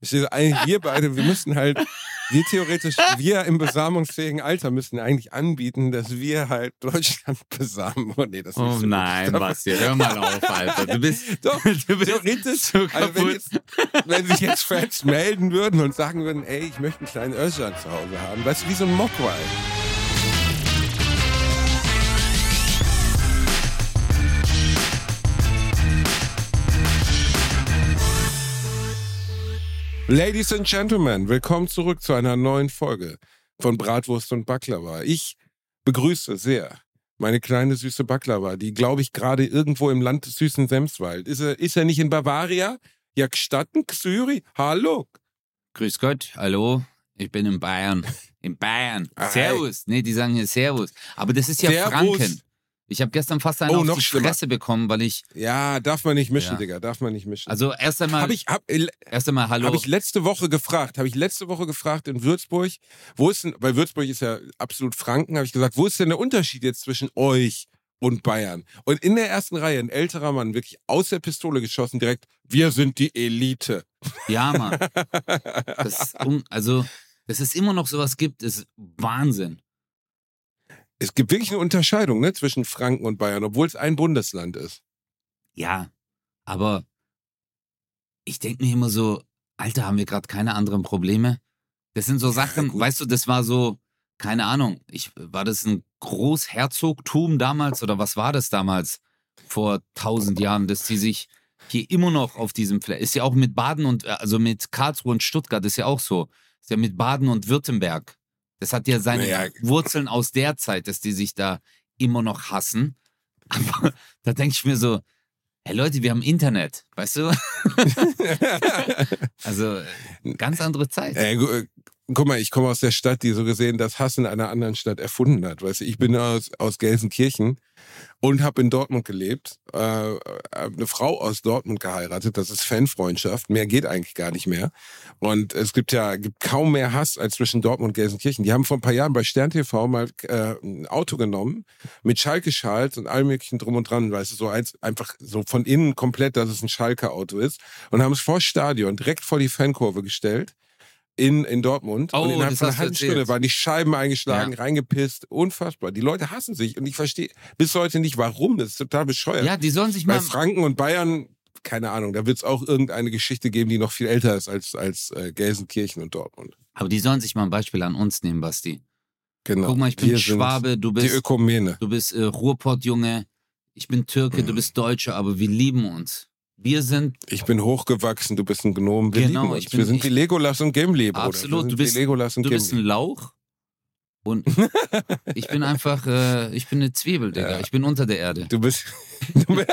Ich sehe eigentlich wir beide, wir müssten halt, wir theoretisch, wir im besamungsfähigen Alter müssten eigentlich anbieten, dass wir halt Deutschland besamen. Oh nee, das ist Oh nicht so nein. Basti, hör mal auf, Alter. Du bist, Doch, du bist theoretisch, so also wenn, jetzt, wenn sich jetzt Fans melden würden und sagen würden, ey, ich möchte einen kleinen Özcan zu Hause haben, weißt du, wie so ein Mogwai. Ladies and Gentlemen, willkommen zurück zu einer neuen Folge von Bratwurst und Baklava. Ich begrüße sehr meine kleine süße Baklava, die, glaube ich, gerade irgendwo im Land des süßen Semswald. Ist er, ist er nicht in Bavaria? Ja, gestatten, Xyri? Hallo. Grüß Gott, hallo. Ich bin in Bayern. In Bayern. Servus. Nee, die sagen hier Servus. Aber das ist ja Servus. Franken. Ich habe gestern fast einen Oh, auf die schlimmer. Fresse bekommen, weil ich, Ja, darf man nicht mischen, Ja. Digga, darf man nicht mischen. also erst einmal, habe ich, hab, äh, erst einmal hallo. hab ich letzte Woche gefragt, habe ich letzte Woche gefragt in Würzburg, wo ist denn, weil Würzburg ist ja absolut Franken, habe ich gesagt, wo ist denn der Unterschied jetzt zwischen euch und Bayern? Und in der ersten Reihe ein älterer Mann, wirklich aus der Pistole geschossen, direkt, wir sind die Elite. ja, Mann. Das also, dass es immer noch sowas gibt, ist Wahnsinn. Es gibt wirklich eine Unterscheidung ne, zwischen Franken und Bayern, obwohl es ein Bundesland ist. Ja, aber ich denke mir immer so, Alter, haben wir gerade keine anderen Probleme? Das sind so Sachen, gut. weißt du, das war so, keine Ahnung, ich, war das ein Großherzogtum damals oder was war das damals vor tausend Jahren, dass die sich hier immer noch auf diesem Fleck, ist ja auch mit Baden und, äh, also mit Karlsruhe und Stuttgart ist ja auch so, ist ja mit Baden und Württemberg. Das hat ja seine Naja. Wurzeln aus der Zeit, dass die sich da immer noch hassen. Aber da denke ich mir so, hey Leute, wir haben Internet, weißt du? also äh, ganz andere Zeit. Äh, äh, guck mal, ich komme aus der Stadt, die so gesehen das Hass in einer anderen Stadt erfunden hat. Weißt du, ich bin aus, aus Gelsenkirchen und habe in Dortmund gelebt. Äh, äh, eine Frau aus Dortmund geheiratet. Das ist Fanfreundschaft. Mehr geht eigentlich gar nicht mehr. Und es gibt ja gibt kaum mehr Hass als zwischen Dortmund und Gelsenkirchen. Die haben vor ein paar Jahren bei Stern TV mal äh, ein Auto genommen mit Schalke-Schals und allem möglichen drum und dran. Weißt du, so eins, einfach so von innen komplett, dass es ein Schalke-Auto ist. Und haben es vor Stadion direkt vor die Fankurve gestellt in, in Dortmund. Oh, und innerhalb von einer halben. Stunde waren die Scheiben eingeschlagen, Ja. reingepisst. Unfassbar. Die Leute hassen sich und ich verstehe bis heute nicht, warum. Das ist total bescheuert. Ja, die sollen sich Bei mal. Franken und Bayern, keine Ahnung, da wird es auch irgendeine Geschichte geben, die noch viel älter ist als, als äh, Gelsenkirchen und Dortmund. Aber die sollen sich mal ein Beispiel an uns nehmen, Basti. Genau. Guck mal, ich bin Wir Schwabe, du Die bist, Ökumene. du bist äh, Ruhrpott-Junge, ich bin Türke, Mhm. du bist Deutscher, aber wir lieben uns. Wir sind Ich bin hochgewachsen, du bist ein Gnom. Wir Genau, lieben uns. ich bin- wir sind ich- wie Legolas und Gimli, Bruder. Absolut, du bist- Legolas und Du bist ein. Lauch und ich bin einfach, äh, ich bin eine Zwiebel, Digga. Ja. Ich bin unter der Erde. Du bist, du bist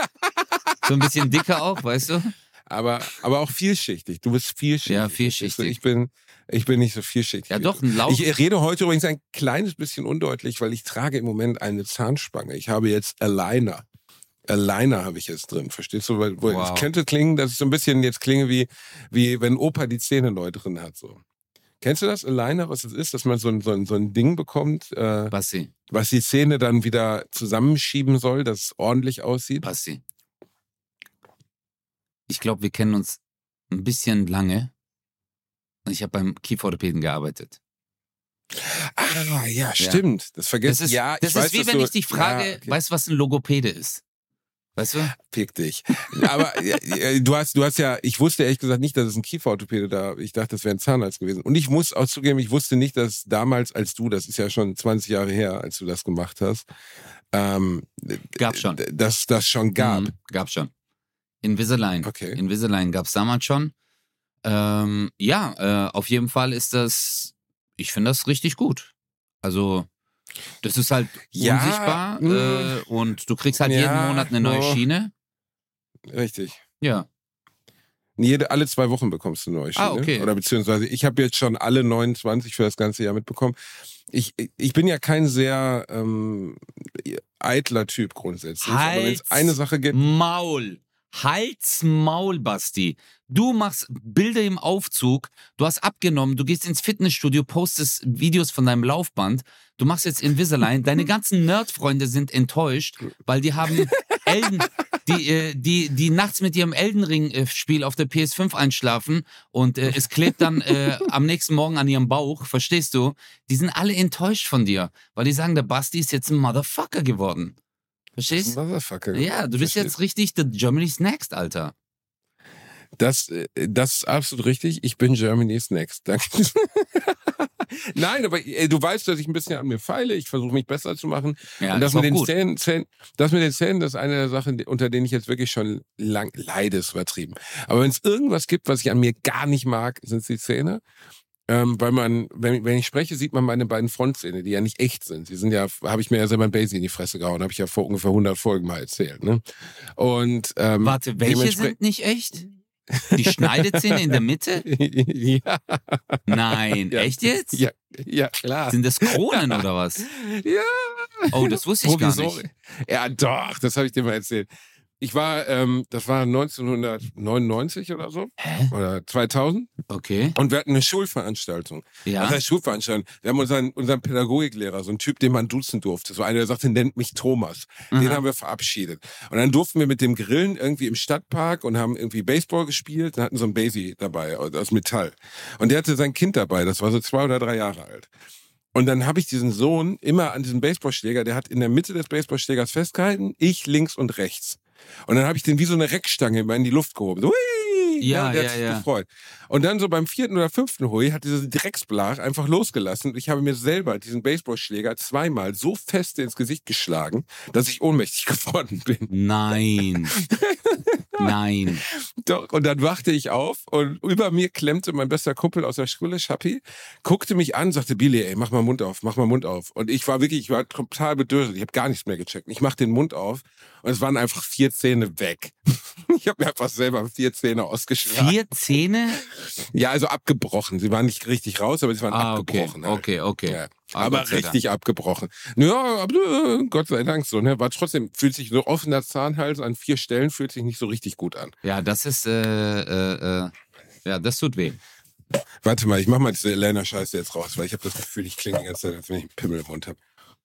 So ein bisschen dicker auch, weißt du? aber, aber auch vielschichtig. Du bist vielschichtig. Ja, vielschichtig. Ich bin, ich bin nicht so vielschichtig. Ja doch, ein Lauch. Ich rede heute übrigens ein kleines bisschen undeutlich, weil ich trage im Moment eine Zahnspange. Ich habe jetzt Aligner. Aligner habe ich jetzt drin, verstehst du? Weil, wo Wow. Es könnte klingen, dass ich so ein bisschen jetzt klinge wie, wie wenn Opa die Zähne neu drin hat. So. Kennst du das, Aligner, was es ist? Dass man so ein, so ein, so ein Ding bekommt, äh, Basti, was die Zähne dann wieder zusammenschieben soll, dass es ordentlich aussieht? Basti. Ich glaube, wir kennen uns ein bisschen lange. Ich habe beim Kieferorthopäden gearbeitet. Ah, ja, stimmt. Das vergesst Das ist, ja, das weiß, ist wie wenn du, ich dich frage, ja, okay. weißt du, was ein Logopäde ist? Weißt du? Fick dich. Aber du hast, du hast ja, ich wusste ehrlich gesagt nicht, dass es ein Kieferorthopäde da. Ich dachte, das wäre ein Zahnarzt gewesen. Und ich muss auch zugeben, ich wusste nicht, dass damals, als du, das ist ja schon 20 Jahre her, als du das gemacht hast, ähm, Gab schon. dass das schon gab. Mhm, gab schon. Invisalign. Okay. Invisalign gab es damals schon. Ähm, ja, äh, auf jeden Fall ist das, ich finde das richtig gut. Also, das ist halt Ja, unsichtbar mm. äh, und du kriegst halt jeden Ja, Monat eine neue oh. Schiene. Richtig. Ja. Jede, alle zwei Wochen bekommst du eine neue Schiene. Ah, okay. Oder beziehungsweise ich habe jetzt schon alle 29 für das ganze Jahr mitbekommen. Ich, ich bin ja kein sehr ähm, eitler Typ grundsätzlich. Aber wenn es eine Sache gibt, Maul. Halt's Maul, Basti. Du machst Bilder im Aufzug, du hast abgenommen, du gehst ins Fitnessstudio, postest Videos von deinem Laufband, du machst jetzt Invisalign, deine ganzen Nerd-Freunde sind enttäuscht, weil die haben Elden, die, äh, die, die nachts mit ihrem Elden Ring-Spiel auf der PS5 einschlafen und äh, es klebt dann äh, am nächsten Morgen an ihrem Bauch, verstehst du? Die sind alle enttäuscht von dir, weil die sagen, der Basti ist jetzt ein Motherfucker geworden. Verstehst? Motherfucker. Ja, du bist jetzt richtig the Germany's Next, Alter. Das, äh, das ist absolut richtig. Ich bin Germany's Next. Danke. Nein, aber ey, du weißt, dass ich ein bisschen an mir feile. Ich versuche mich besser zu machen. Ja, und das ist mit, den gut. Zähnen, Zähnen, das mit den Zähnen, das ist eine der Sachen, unter denen ich jetzt wirklich schon lang leide, ist übertrieben. Aber wenn es irgendwas gibt, was ich an mir gar nicht mag, sind es die Zähne. Ähm, weil man, wenn, wenn ich spreche, sieht man meine beiden Frontzähne, die ja nicht echt sind. Sie sind ja, habe ich mir ja selber ein Basie in die Fresse gehauen, habe ich ja vor ungefähr 100 Folgen mal erzählt. Ne? Und ähm, Warte, welche sind nicht echt? Die Schneidezähne in der Mitte? ja, Nein, Ja. echt jetzt? ja, ja, klar. Sind das Kronen oder was? Ja. Oh, das wusste ich gar Provisori- nicht. Ja, doch, das habe ich dir mal erzählt. Ich war, ähm, das war 1999 oder so, Hä? oder 2000, Okay. und wir hatten eine Schulveranstaltung. Ja. Das heißt Schulveranstaltung. Wir haben unseren, unseren Pädagogiklehrer, so einen Typ, den man duzen durfte, so einer, der sagte, nennt mich Thomas. Den Aha. haben wir verabschiedet. Und dann durften wir mit dem Grillen irgendwie im Stadtpark und haben irgendwie Baseball gespielt und hatten so einen Basie dabei aus aus Metall. Und der hatte sein Kind dabei, das war so zwei oder drei Jahre alt. Und dann habe ich diesen Sohn immer an diesem Baseballschläger, der hat in der Mitte des Baseballschlägers festgehalten, ich links und rechts. Und dann habe ich den wie so eine Reckstange immer in die Luft gehoben. So, hui! Ja, der ja, hat sich ja. gefreut. Und dann so beim vierten oder fünften Hui hat dieser Drecksblach einfach losgelassen. Und ich habe mir selber diesen Baseballschläger zweimal so fest ins Gesicht geschlagen, dass ich ohnmächtig geworden bin. Nein. Nein. Doch, und dann wachte ich auf und über mir klemmte mein bester Kumpel aus der Schule, Schappi, guckte mich an, sagte, Billy, ey, mach mal Mund auf, mach mal Mund auf. Und ich war wirklich, ich war total bedürftig, ich habe gar nichts mehr gecheckt. Ich mach den Mund auf und es waren einfach vier Zähne weg. Ich habe mir einfach selber vier Zähne ausgeschlagen. Vier Zähne? Ja, also abgebrochen. Sie waren nicht richtig raus, aber sie waren Ah, okay. abgebrochen. halt. Okay, okay. Ja. Ah, aber Dank. richtig abgebrochen. Ja, aber, äh, Gott sei Dank so. Ne? War trotzdem, fühlt sich so offener Zahnhals an vier Stellen, fühlt sich nicht so richtig gut an. Ja, das ist, äh, äh, äh, ja, das tut weh. Warte mal, ich mach mal diese Elena-Scheiße jetzt raus, weil ich habe das Gefühl, ich klinge die ganze Zeit, als wenn ich einen Pimmel im Mund habe.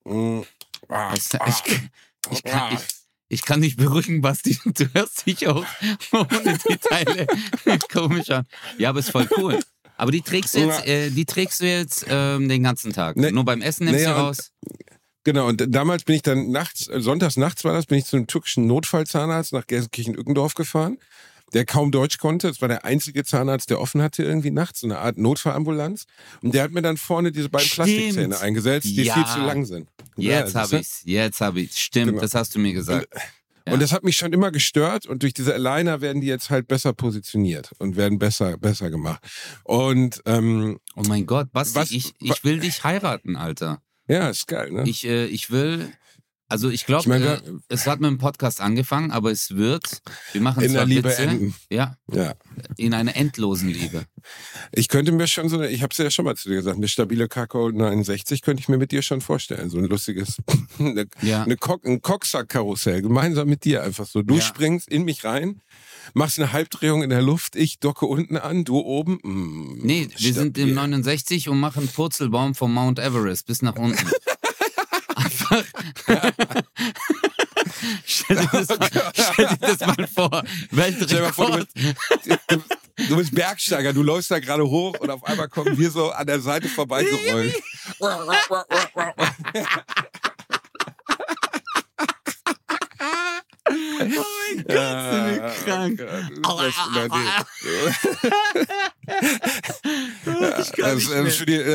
Mm. Ah, Ich, ah, ich, ich, kann, ah. ich, ich kann dich beruhigen, Basti. Du hörst dich auch ohne die Teile komisch an. Ja, aber ist voll cool. Aber die trägst du jetzt, äh, die trägst du jetzt ähm, den ganzen Tag. Nee. Nur beim Essen nimmst Nee, du und- raus. Genau, und damals bin ich dann nachts, äh, sonntags nachts war das, bin ich zu einem türkischen Notfallzahnarzt nach Gelsenkirchen-Ückendorf gefahren, der kaum Deutsch konnte. Es war der einzige Zahnarzt, der offen hatte irgendwie nachts, so eine Art Notfallambulanz. Und der hat mir dann vorne diese beiden Stimmt. Plastikzähne eingesetzt, die Ja. viel zu lang sind. Jetzt Ja, habe ich's. Jetzt habe ich's. Stimmt, Genau. das hast du mir gesagt. Ja. Und das hat mich schon immer gestört und durch diese Aligner werden die jetzt halt besser positioniert und werden besser, besser gemacht. Und ähm, Oh mein Gott, Basti, Was- ich, ich will dich heiraten, Alter. ja, ist geil, ne? Ich, äh, ich will, also ich glaube, Ich meine, äh, es hat mit dem Podcast angefangen, aber es wird, wir machen in zwar der Liebe Witze, enden. ja, Ja. in einer endlosen Liebe. Ich könnte mir schon so eine, ich habe es ja schon mal zu dir gesagt, eine stabile Kakao 69 könnte ich mir mit dir schon vorstellen. So ein lustiges, eine, Ja. eine Cock, ein Cocksack-Karussell, gemeinsam mit dir einfach so. Du Ja. springst in mich rein, machst eine Halbdrehung in der Luft, ich docke unten an, du oben. Mm, Nee, wir sind im stabil. 69 und machen Purzelbaum vom Mount Everest bis nach unten. Einfach. stell, dir das mal, stell dir das mal vor. Vor, du Weltrekord. bist, du bist Bergsteiger, du läufst da gerade hoch und auf einmal kommen wir so an der Seite vorbeigerollt. Oh mein Gott, sind wir krank. Das,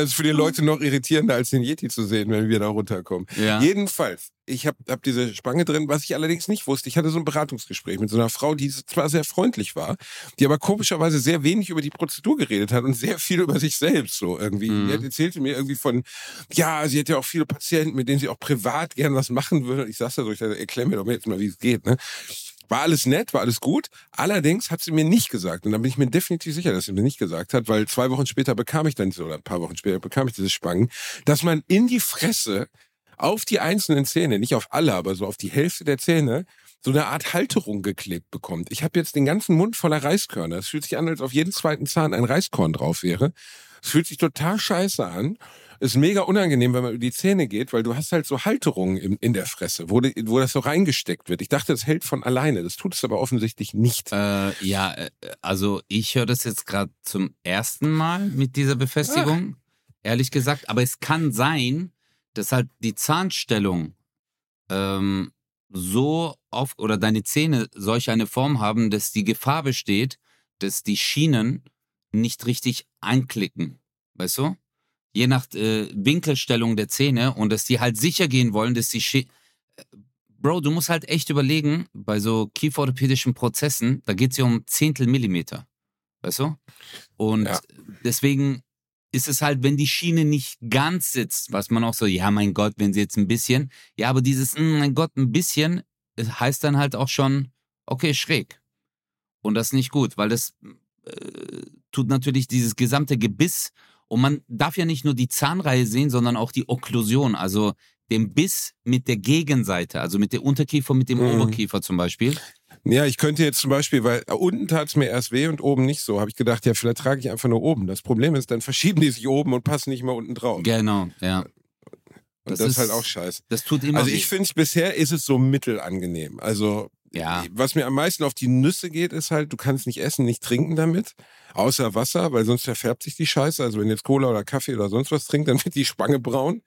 ist für die, Leute noch irritierender, als den Yeti zu sehen, wenn wir da runterkommen. Ja. Jedenfalls, ich habe hab diese Spange drin, was ich allerdings nicht wusste. Ich hatte so ein Beratungsgespräch mit so einer Frau, die zwar sehr freundlich war, die aber komischerweise sehr wenig über die Prozedur geredet hat und sehr viel über sich selbst so irgendwie. Mhm. Die erzählte mir irgendwie von, ja, sie hat ja auch viele Patienten, mit denen sie auch privat gern was machen würde. Und ich saß da so, ich dachte, erklär mir doch jetzt mal, wie es geht. Ne? War alles nett, war alles gut. Allerdings hat sie mir nicht gesagt. Und dann bin ich mir definitiv sicher, dass sie mir nicht gesagt hat, weil zwei Wochen später bekam ich dann, oder ein paar Wochen später bekam ich diese Spangen, dass man in die Fresse auf die einzelnen Zähne, nicht auf alle, aber so auf die Hälfte der Zähne, so eine Art Halterung geklebt bekommt. Ich habe jetzt den ganzen Mund voller Reiskörner. Es fühlt sich an, als auf jeden zweiten Zahn ein Reiskorn drauf wäre. Es fühlt sich total scheiße an. Ist mega unangenehm, wenn man über die Zähne geht, weil du hast halt so Halterungen in, in der Fresse, wo, die, wo das so reingesteckt wird. Ich dachte, das hält von alleine. Das tut es aber offensichtlich nicht. Äh, ja, äh, also ich höre das jetzt gerade zum ersten Mal mit dieser Befestigung, ah. ehrlich gesagt. Aber es kann sein, dass halt die Zahnstellung ähm, so auf oder deine Zähne solch eine Form haben, dass die Gefahr besteht, dass die Schienen nicht richtig einklicken. Weißt du? Je nach äh, Winkelstellung der Zähne und dass die halt sicher gehen wollen, dass die Schi äh, Bro, du musst halt echt überlegen, bei so kieferorthopädischen Prozessen, da geht es ja um Zehntel Millimeter. Weißt du? Und ja. deswegen ist es halt, wenn die Schiene nicht ganz sitzt, was man auch so, ja, mein Gott, wenn sie jetzt ein bisschen, ja, aber dieses, hm, mein Gott, ein bisschen, heißt dann halt auch schon, okay, schräg. Und das ist nicht gut, weil das äh, tut natürlich dieses gesamte Gebiss und man darf ja nicht nur die Zahnreihe sehen, sondern auch die Okklusion, also den Biss mit der Gegenseite, also mit der Unterkiefer, mit dem mhm. Oberkiefer zum Beispiel. Ja, ich könnte jetzt zum Beispiel, weil unten tat es mir erst weh und oben nicht so, habe ich gedacht, ja, vielleicht trage ich einfach nur oben. Das Problem ist, dann verschieben die sich oben und passen nicht mehr unten drauf. Genau, ja. Und das, das ist halt auch scheiße. Das tut immer Also ich finde, bisher ist es so mittelangenehm. Also ja. was mir am meisten auf die Nüsse geht, ist halt, du kannst nicht essen, nicht trinken damit, außer Wasser, weil sonst verfärbt sich die Scheiße. Also wenn jetzt Cola oder Kaffee oder sonst was trinkt, dann wird die Spange braun.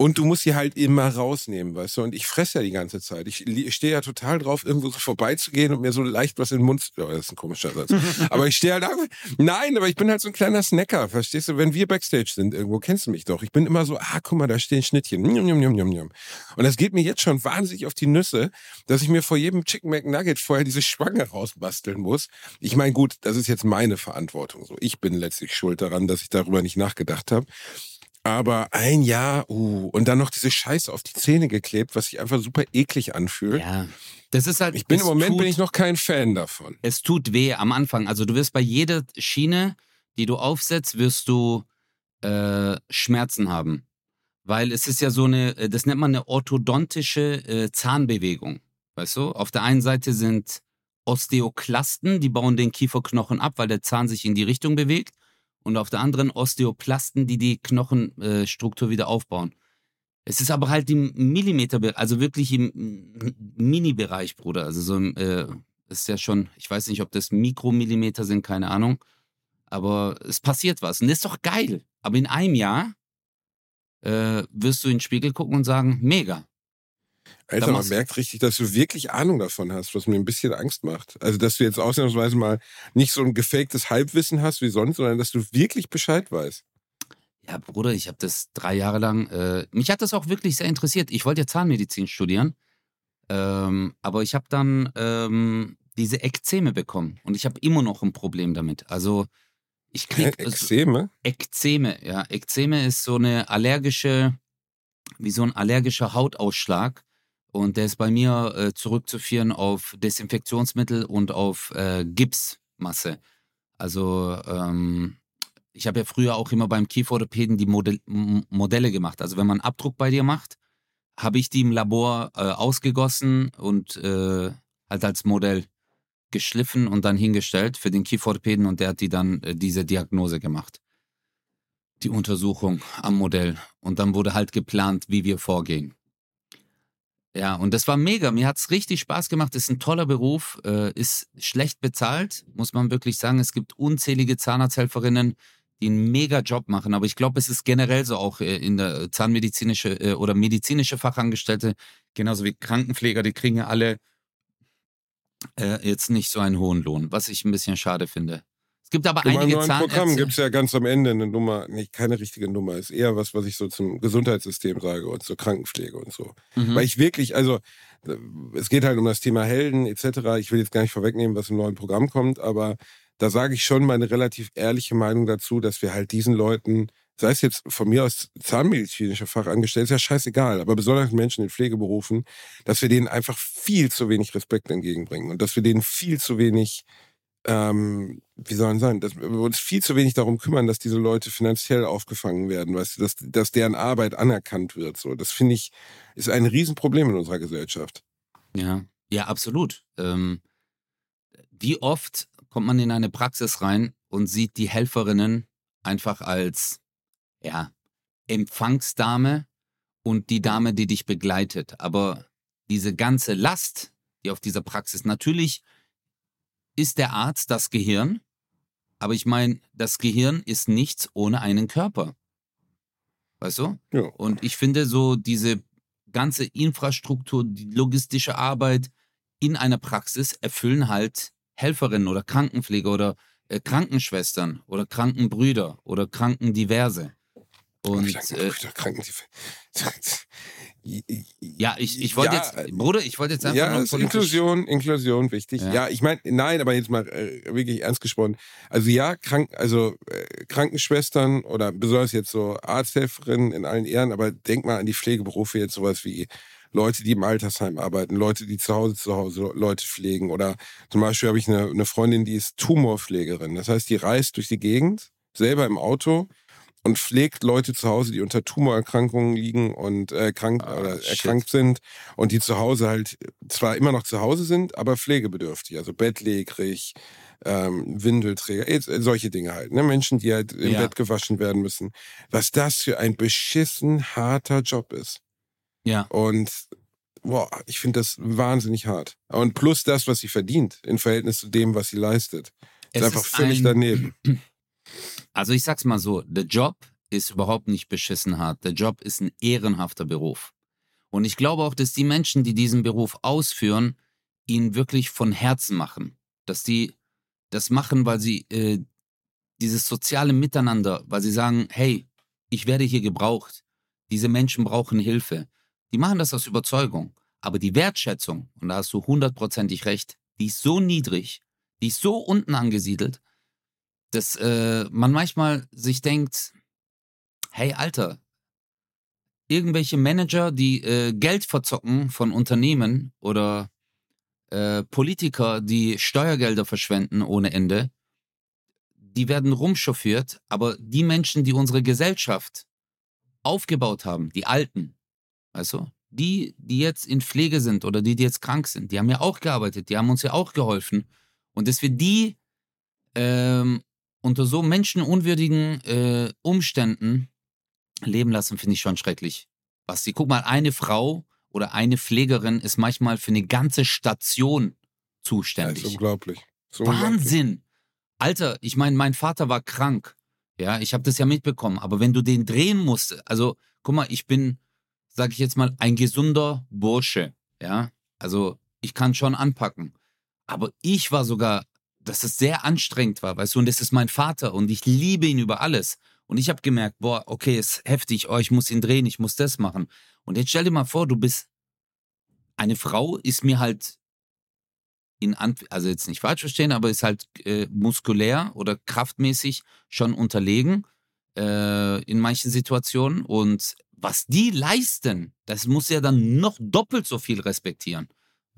Und du musst sie halt immer rausnehmen, weißt du? Und ich fresse ja die ganze Zeit. Ich, stehe ja total drauf, irgendwo so vorbeizugehen und mir so leicht was in den Mund zu. Oh, das ist ein komischer Satz. aber ich stehe halt einfach. Nein, aber ich bin halt so ein kleiner Snacker, verstehst du? Wenn wir Backstage sind irgendwo, kennst du mich doch. Ich bin immer so, ah, guck mal, da stehen Schnittchen. Und das geht mir jetzt schon wahnsinnig auf die Nüsse, dass ich mir vor jedem Chicken McNugget vorher diese Schwange rausbasteln muss. Ich meine, gut, das ist jetzt meine Verantwortung. So, ich bin letztlich schuld daran, dass ich darüber nicht nachgedacht habe. Aber ein Jahr, uh, und dann noch diese Scheiße auf die Zähne geklebt, was sich einfach super eklig anfühlt. Ja. Das ist halt. Ich bin im Moment tut, bin ich noch kein Fan davon. Es tut weh am Anfang. Also du wirst bei jeder Schiene, die du aufsetzt, wirst du äh, Schmerzen haben. Weil es ist ja so eine, äh, das nennt man eine orthodontische äh, Zahnbewegung. Weißt du? Auf der einen Seite sind Osteoklasten, die bauen den Kieferknochen ab, weil der Zahn sich in die Richtung bewegt und auf der anderen Osteoplasten, die die Knochenstruktur wieder aufbauen. Es ist aber halt im Millimeter, also wirklich im Mini-Bereich, Bruder. Also so äh, ist ja schon, ich weiß nicht, ob das Mikromillimeter sind, keine Ahnung. Aber es passiert was. Und das ist doch geil. Aber in einem Jahr äh, wirst du in den Spiegel gucken und sagen, mega. Alter, man merkt richtig, dass du wirklich Ahnung davon hast, was mir ein bisschen Angst macht. Also, dass du jetzt ausnahmsweise mal nicht so ein gefaktes Halbwissen hast wie sonst, sondern dass du wirklich Bescheid weißt. Ja, Bruder, ich habe das drei Jahre lang. Äh, mich hat das auch wirklich sehr interessiert. Ich wollte ja Zahnmedizin studieren, ähm, aber ich habe dann ähm, diese Ekzeme bekommen und ich habe immer noch ein Problem damit. Also ich kriege Ekzeme. Ekzeme, ja. Ekzeme ist so eine allergische, wie so ein allergischer Hautausschlag und der ist bei mir äh, zurückzuführen auf Desinfektionsmittel und auf äh, Gipsmasse. Also ähm, ich habe ja früher auch immer beim Kieferorthopäden die Modell Modelle gemacht. Also wenn man Abdruck bei dir macht, habe ich die im Labor äh, ausgegossen und äh, halt als Modell geschliffen und dann hingestellt für den Kieferorthopäden und der hat die dann äh, diese Diagnose gemacht. Die Untersuchung am Modell. Und dann wurde halt geplant, wie wir vorgehen. Ja, und das war mega. Mir hat es richtig Spaß gemacht. Ist ein toller Beruf, äh, ist schlecht bezahlt, muss man wirklich sagen. Es gibt unzählige Zahnarzthelferinnen, die einen mega Job machen. Aber ich glaube, es ist generell so auch äh, in der zahnmedizinische äh, oder medizinische Fachangestellte, genauso wie Krankenpfleger, die kriegen ja alle äh, jetzt nicht so einen hohen Lohn, was ich ein bisschen schade finde. Es gibt aber Nummer einige Zahnärzte. Programm gibt es ja ganz am Ende eine Nummer, nicht keine richtige Nummer, ist eher was, was ich so zum Gesundheitssystem sage und zur Krankenpflege und so. Mhm. Weil ich wirklich, also es geht halt um das Thema Helden etc. Ich will jetzt gar nicht vorwegnehmen, was im neuen Programm kommt, aber da sage ich schon meine relativ ehrliche Meinung dazu, dass wir halt diesen Leuten, sei es jetzt von mir aus zahnmedizinischer Fachangestellte, ist ja scheißegal, aber besonders Menschen in Pflegeberufen, dass wir denen einfach viel zu wenig Respekt entgegenbringen und dass wir denen viel zu wenig ähm, wie soll man sagen, dass wir uns viel zu wenig darum kümmern, dass diese Leute finanziell aufgefangen werden, weißt du, dass, dass deren Arbeit anerkannt wird. So, das finde ich, ist ein Riesenproblem in unserer Gesellschaft. Ja, ja, absolut. Ähm, wie oft kommt man in eine Praxis rein und sieht die Helferinnen einfach als, ja, Empfangsdame und die Dame, die dich begleitet. Aber diese ganze Last, die auf dieser Praxis, natürlich ist der Arzt das Gehirn, aber ich meine, das Gehirn ist nichts ohne einen Körper. Weißt du? Ja. Und ich finde so diese ganze Infrastruktur, die logistische Arbeit in einer Praxis erfüllen halt Helferinnen oder Krankenpfleger oder äh, Krankenschwestern oder Krankenbrüder oder Krankendiverse. Und äh, Kranken, ja, ich, ich wollte Ja, jetzt, Bruder, ich wollte jetzt einfach ja, nur. Inklusion, Inklusion wichtig. Ja. Ja, ich meine, nein, aber jetzt mal äh, wirklich ernst gesprochen. Also ja, krank, also äh, Krankenschwestern oder besonders jetzt so Arzthelferinnen in allen Ehren, aber denk mal an die Pflegeberufe jetzt sowas wie Leute, die im Altersheim arbeiten, Leute, die zu Hause zu Hause Leute pflegen oder zum Beispiel habe ich eine, eine Freundin, die ist Tumorpflegerin. Das heißt, die reist durch die Gegend selber im Auto und pflegt Leute zu Hause, die unter Tumorerkrankungen liegen und äh, krank Ah, oder shit. erkrankt sind und die zu Hause halt zwar immer noch zu Hause sind, aber pflegebedürftig, also bettlägerig, ähm, Windelträger, eh, solche Dinge halt. Ne? Menschen, die halt im Ja. Bett gewaschen werden müssen. Was das für ein beschissen harter Job ist. Ja, Und boah, ich finde das wahnsinnig hart. Und plus das, was sie verdient im Verhältnis zu dem, was sie leistet. Ist es einfach ist völlig ein, daneben. Also ich sag's mal so, der Job ist überhaupt nicht beschissen hart. Der Job ist ein ehrenhafter Beruf. Und ich glaube auch, dass die Menschen, die diesen Beruf ausführen, ihn wirklich von Herzen machen. Dass die das machen, weil sie äh, dieses soziale Miteinander, weil sie sagen, hey, ich werde hier gebraucht. Diese Menschen brauchen Hilfe. Die machen das aus Überzeugung. Aber die Wertschätzung, und da hast du hundertprozentig recht, die ist so niedrig, die ist so unten angesiedelt, dass äh, man manchmal sich denkt, hey Alter, irgendwelche Manager, die äh, Geld verzocken von Unternehmen oder äh, Politiker, die Steuergelder verschwenden ohne Ende, die werden rumchauffiert, aber die Menschen, die unsere Gesellschaft aufgebaut haben, die Alten, du, die, die jetzt in Pflege sind oder die, die jetzt krank sind, die haben ja auch gearbeitet, die haben uns ja auch geholfen. Und dass wir die ähm, unter so menschenunwürdigen äh, Umständen leben lassen, finde ich schon schrecklich. Basti, guck mal, eine Frau oder eine Pflegerin ist manchmal für eine ganze Station Ja, ist zuständig. unglaublich. Ist unglaublich. Wahnsinn! Alter, ich meine, mein Vater war krank. Ja, ich habe das ja mitbekommen. Aber wenn du den drehen musst, also guck mal, ich bin, sag ich jetzt mal, ein gesunder Bursche. Ja, also ich kann schon anpacken. Aber ich war sogar, dass es sehr anstrengend war, weißt du, und das ist mein Vater und ich liebe ihn über alles. Und ich habe gemerkt, boah, okay, ist heftig, oh, ich muss ihn drehen, ich muss das machen. Und jetzt stell dir mal vor, du bist eine Frau, ist mir halt in Ant also jetzt nicht falsch verstehen, aber ist halt äh, muskulär oder kraftmäßig schon unterlegen äh, in manchen Situationen. Und was die leisten, das muss ja dann noch doppelt so viel respektieren.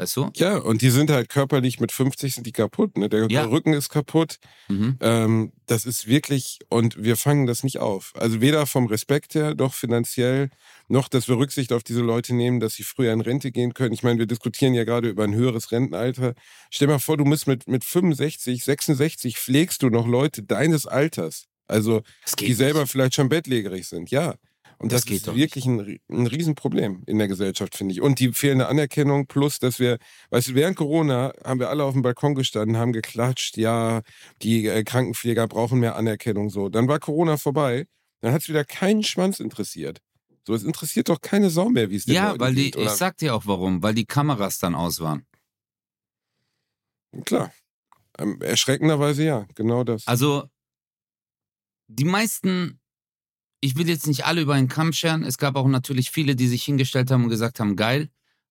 Weißt du? Ja, und die sind halt körperlich mit 50 sind die kaputt. Ne? Der, Ja. der Rücken ist kaputt. Mhm. Ähm, das ist wirklich, und wir fangen das nicht auf. Also weder vom Respekt her, noch finanziell, noch, dass wir Rücksicht auf diese Leute nehmen, dass sie früher in Rente gehen können. Ich meine, wir diskutieren ja gerade über ein höheres Rentenalter. Stell dir mal vor, du musst mit, mit 65, 66 pflegst du noch Leute deines Alters. Also, die selber nicht. vielleicht schon bettlägerig sind, ja. Und Das das, geht ist wirklich ein, ein Riesenproblem in der Gesellschaft, finde ich. Und die fehlende Anerkennung plus, dass wir, weißt du, während Corona haben wir alle auf dem Balkon gestanden, haben geklatscht, ja, die äh, Krankenpfleger brauchen mehr Anerkennung, so. Dann war Corona vorbei, dann hat es wieder keinen Schwanz interessiert. So, es interessiert doch keine Sau mehr, wie es den Ja, weil die, geht, ich sag dir auch warum, weil die Kameras dann aus waren. Klar. Ähm, erschreckenderweise ja, genau das. Also, die meisten, ich will jetzt nicht alle über einen Kamm scheren, es gab auch natürlich viele, die sich hingestellt haben und gesagt haben, geil,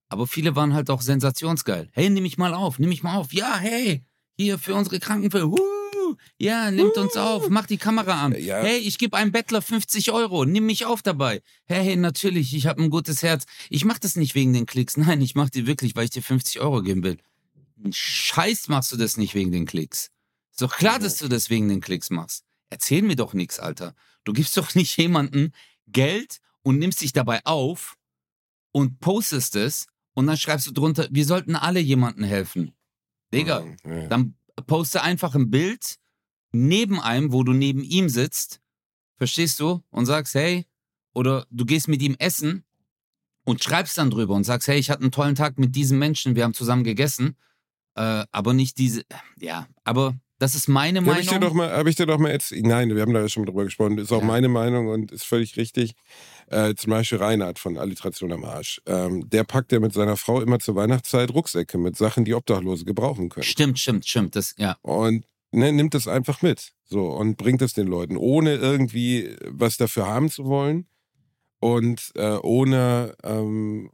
aber viele waren halt auch sensationsgeil. Hey, nimm mich mal auf, nimm mich mal auf. Ja, hey, hier für unsere Krankenpflege. Huh, ja, nimmt uns auf, mach die Kamera an. Ja. Hey, ich gebe einem Bettler 50 Euro, nimm mich auf dabei. Hey, hey natürlich, ich habe ein gutes Herz. Ich mach das nicht wegen den Klicks. Nein, ich mach die wirklich, weil ich dir 50 Euro geben will. Scheiß machst du das nicht wegen den Klicks. Ist doch klar, dass du das wegen den Klicks machst. Erzähl mir doch nichts, Alter. Du gibst doch nicht jemandem Geld und nimmst dich dabei auf und postest es und dann schreibst du drunter, wir sollten alle jemandem helfen. Digga, Ja, ja. dann poste einfach ein Bild neben einem, wo du neben ihm sitzt, verstehst du, und sagst, hey, oder du gehst mit ihm essen und schreibst dann drüber und sagst, hey, ich hatte einen tollen Tag mit diesem Menschen, wir haben zusammen gegessen, äh, aber nicht diese, ja, aber das ist meine Meinung. Habe ich dir doch mal, habe ich dir doch mal jetzt, nein, wir haben da ja schon drüber gesprochen, ist auch ja. meine Meinung und ist völlig richtig. Äh, zum Beispiel Reinhard von Alliteration am Arsch. Ähm, der packt ja mit seiner Frau immer zur Weihnachtszeit Rucksäcke mit Sachen, die Obdachlose gebrauchen können. Stimmt, stimmt, stimmt, das, ja. Und ne, nimmt das einfach mit, so, und bringt es den Leuten, ohne irgendwie was dafür haben zu wollen und äh, ohne, ähm,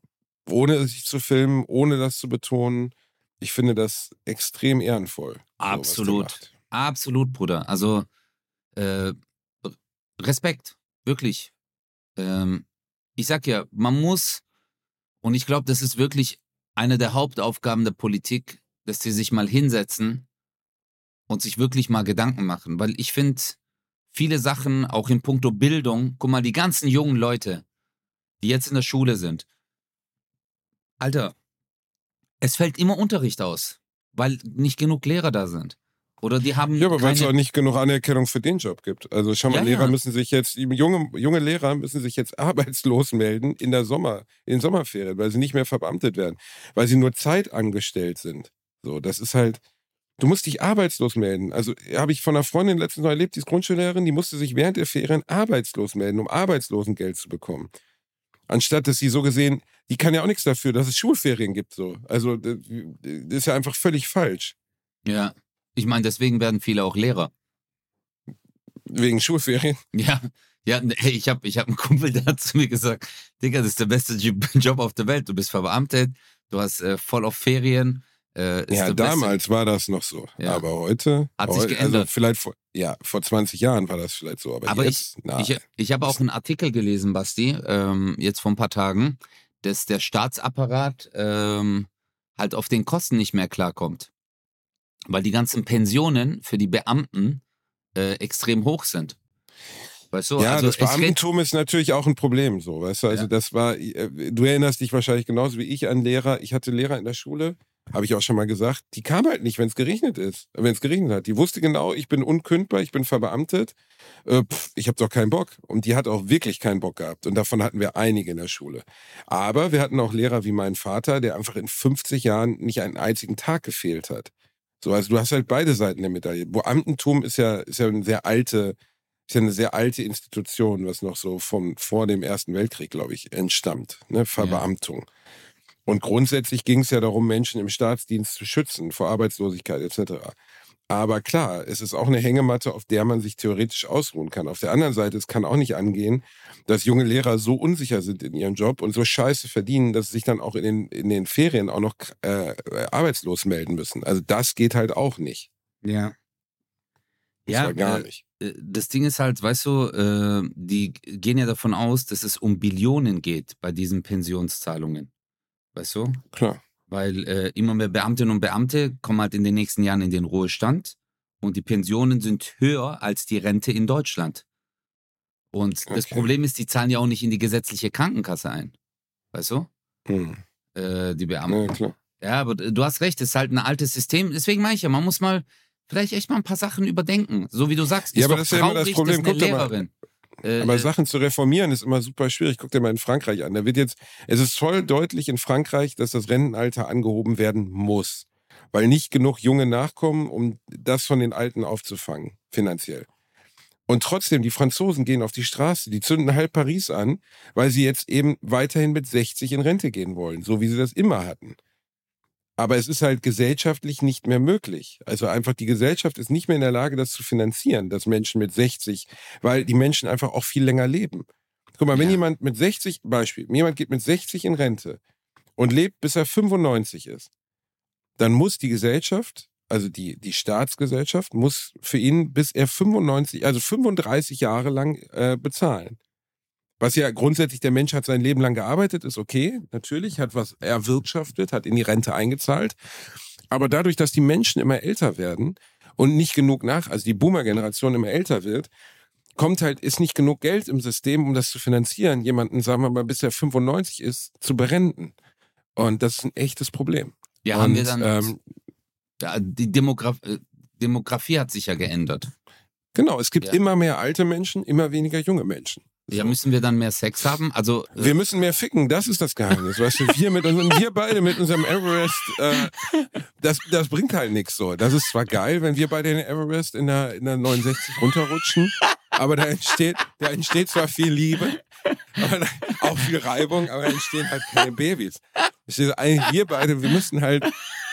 ohne sich zu filmen, ohne das zu betonen. Ich finde das extrem ehrenvoll. Absolut. So, Absolut, Bruder. Also äh, Respekt, wirklich. Ähm, ich sag ja, man muss, und ich glaube, das ist wirklich eine der Hauptaufgaben der Politik, dass sie sich mal hinsetzen und sich wirklich mal Gedanken machen. Weil ich finde, viele Sachen, auch in puncto Bildung, guck mal, die ganzen jungen Leute, die jetzt in der Schule sind, Alter, es fällt immer Unterricht aus, weil nicht genug Lehrer da sind. Oder die haben. Ja, aber weil es auch nicht genug Anerkennung für den Job gibt. Also schau mal, ja, Lehrer ja. müssen sich jetzt, junge, junge Lehrer müssen sich jetzt arbeitslos melden in der Sommer, in Sommerferien, weil sie nicht mehr verbeamtet werden, weil sie nur zeitangestellt sind. So, das ist halt, Du musst dich arbeitslos melden. Also habe ich von einer Freundin letztens noch erlebt, die ist Grundschullehrerin, die musste sich während der Ferien arbeitslos melden, um Arbeitslosengeld zu bekommen. Anstatt dass sie so gesehen, die kann ja auch nichts dafür, dass es Schulferien gibt. So. Also das ist ja einfach völlig falsch. Ja, ich meine, deswegen werden viele auch Lehrer. Wegen Schulferien? Ja, ja, hey, ich habe ich hab einen Kumpel, der hat zu mir gesagt, Digga, das ist der beste Job auf der Welt. Du bist verbeamtet, du hast äh, voll auf Ferien, äh, ja, damals beste. war das noch so. Ja. Aber heute. Hat sich heute, also geändert. Also vielleicht vor, ja, vor 20 Jahren war das vielleicht so. Aber, aber jetzt, ich, na, ich, ich habe auch einen Artikel gelesen, Basti, ähm, jetzt vor ein paar Tagen, dass der Staatsapparat ähm, halt auf den Kosten nicht mehr klarkommt. Weil die ganzen Pensionen für die Beamten äh, extrem hoch sind. Weißt du, ja, also das Beamtentum ist natürlich auch ein Problem, so, weißt du, also ja. das war, äh, du erinnerst dich wahrscheinlich genauso wie ich an Lehrer, ich hatte Lehrer in der Schule, habe ich auch schon mal gesagt, die kam halt nicht, wenn es geregnet ist, wenn es geregnet hat. Die wusste genau, ich bin unkündbar, ich bin verbeamtet, äh, pff, ich habe doch keinen Bock. Und die hat auch wirklich keinen Bock gehabt. Und davon hatten wir einige in der Schule. Aber wir hatten auch Lehrer wie mein Vater, der einfach in 50 Jahren nicht einen einzigen Tag gefehlt hat. So, also du hast halt beide Seiten der Medaille. Beamtentum ist ja, ist ja eine sehr alte, ist ja eine sehr alte Institution, was noch so vom vor dem Ersten Weltkrieg, glaube ich, entstammt. Ne? Verbeamtung. Ja. Und grundsätzlich ging es ja darum, Menschen im Staatsdienst zu schützen vor Arbeitslosigkeit etc. Aber klar, es ist auch eine Hängematte, auf der man sich theoretisch ausruhen kann. Auf der anderen Seite, es kann auch nicht angehen, dass junge Lehrer so unsicher sind in ihrem Job und so scheiße verdienen, dass sie sich dann auch in den, in den Ferien auch noch äh, arbeitslos melden müssen. Also das geht halt auch nicht. Ja. Das ja, gar äh, nicht. Äh, das Ding ist halt, weißt du, äh, die gehen ja davon aus, dass es um Billionen geht bei diesen Pensionszahlungen. Weißt du? Klar. Weil äh, immer mehr Beamtinnen und Beamte kommen halt in den nächsten Jahren in den Ruhestand und die Pensionen sind höher als die Rente in Deutschland. Und okay. das Problem ist, die zahlen ja auch nicht in die gesetzliche Krankenkasse ein. Weißt du? Hm. Äh, die Beamten. Ja, klar. Ja, aber du hast recht, es ist halt ein altes System. Deswegen meine ich ja, man muss mal vielleicht echt mal ein paar Sachen überdenken. So wie du sagst, ist ja, aber das ist ja immer das Problem. Guck Lehrerin. Mal, äh, Aber äh, Sachen zu reformieren ist immer super schwierig. Guck dir mal in Frankreich an. Da wird jetzt, es ist voll deutlich in Frankreich, dass das Rentenalter angehoben werden muss. Weil nicht genug Junge nachkommen, um das von den Alten aufzufangen, finanziell. Und trotzdem, die Franzosen gehen auf die Straße, die zünden halb Paris an, weil sie jetzt eben weiterhin mit 60 in Rente gehen wollen, so wie sie das immer hatten. Aber es ist halt gesellschaftlich nicht mehr möglich. Also einfach die Gesellschaft ist nicht mehr in der Lage, das zu finanzieren, dass Menschen mit 60, weil die Menschen einfach auch viel länger leben. Guck mal, wenn ja. jemand mit 60, Beispiel, jemand geht mit 60 in Rente und lebt, bis er 95 ist, dann muss die Gesellschaft, also die, die Staatsgesellschaft, muss für ihn, bis er 95, also 35 Jahre lang äh, bezahlen. Was ja grundsätzlich, der Mensch hat sein Leben lang gearbeitet, ist okay, natürlich, hat was erwirtschaftet, hat in die Rente eingezahlt. Aber dadurch, dass die Menschen immer älter werden und nicht genug nach, also die Boomer-Generation immer älter wird, kommt halt, ist nicht genug Geld im System, um das zu finanzieren, jemanden, sagen wir mal, bis er 95 ist, zu berenten. Und das ist ein echtes Problem. Ja, und, haben wir dann. Ähm, die Demograf äh, Demografie hat sich ja geändert. Genau, es gibt Ja. immer mehr alte Menschen, immer weniger junge Menschen. Ja, müssen wir dann mehr Sex haben? Also, äh, Wir müssen mehr ficken, das ist das Geheimnis. Weißt du, wir mit unserem, wir beide mit unserem Everest, äh, das, das bringt halt nichts so. Das ist zwar geil, wenn wir beide den Everest in der, in der 69 runterrutschen, aber da entsteht, da entsteht zwar viel Liebe, aber da, auch viel Reibung, aber da entstehen halt keine Babys. Verstehst du, eigentlich wir beide, wir müssen halt,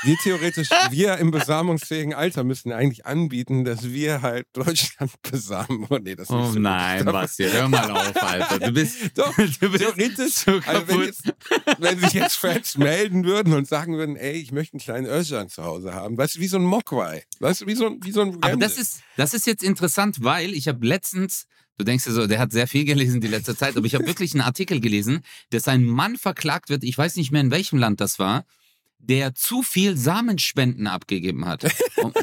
wir theoretisch, wir im besamungsfähigen Alter müssen eigentlich anbieten, dass wir halt Deutschland besamen. Oh nee, das ist nicht oh so nein. Basti, hör mal auf, Alter. Du bist, Doch, du bist theoretisch, so also wenn, jetzt, wenn sich jetzt Fans melden würden und sagen würden, ey, ich möchte einen kleinen Özcan zu Hause haben, weißt du, wie so ein Mogwai, weißt du, wie so ein, wie so ein Aber das ist, das ist jetzt interessant, weil ich habe letztens, du denkst dir so, der hat sehr viel gelesen die letzte Zeit, aber ich habe wirklich einen Artikel gelesen, dass ein Mann verklagt wird, ich weiß nicht mehr in welchem Land das war, der zu viel Samenspenden abgegeben hat. Und,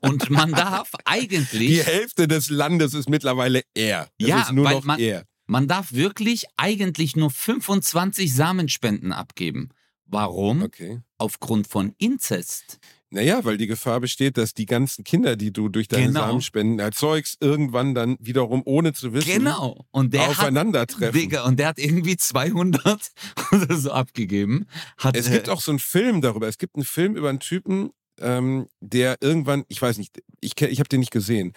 und man darf die eigentlich, Hälfte des Landes ist mittlerweile er. Das Ja, ist nur noch man- er. man darf wirklich eigentlich nur 25 Samenspenden abgeben. Warum? Okay. Aufgrund von Inzest. Naja, weil die Gefahr besteht, dass die ganzen Kinder, die du durch deine Genau. Samenspenden erzeugst, irgendwann dann wiederum ohne zu wissen Genau. Und der hat aufeinandertreffen. Digga, und der hat irgendwie 200 oder so abgegeben. Hat, Es äh, gibt auch so einen Film darüber. Es gibt einen Film über einen Typen, ähm, der irgendwann, ich weiß nicht, ich, ich habe den nicht gesehen,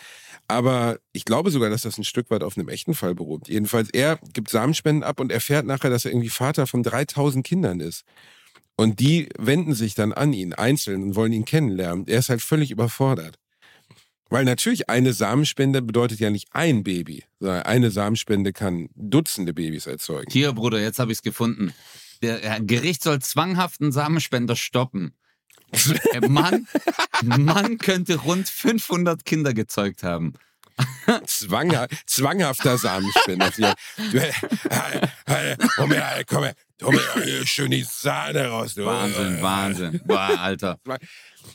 aber ich glaube sogar, dass das ein Stück weit auf einem echten Fall beruht. Jedenfalls, er gibt Samenspenden ab und erfährt nachher, dass er irgendwie Vater von 3000 Kindern ist. Und die wenden sich dann an ihn einzeln und wollen ihn kennenlernen. Er ist halt völlig überfordert. Weil natürlich eine Samenspende bedeutet ja nicht ein Baby, sondern eine Samenspende kann Dutzende Babys erzeugen. Hier, Bruder, jetzt habe ich es gefunden. Der äh, Gericht soll zwanghaften Samenspender stoppen. Äh, Mann, Mann könnte rund 500 Kinder gezeugt haben. Zwangha zwanghafter Samenspender. Ja. Äh, äh, komm her, komm her, komm her, hier, schön die Sahne raus. Du. Wahnsinn, Wahnsinn. Boah, Alter.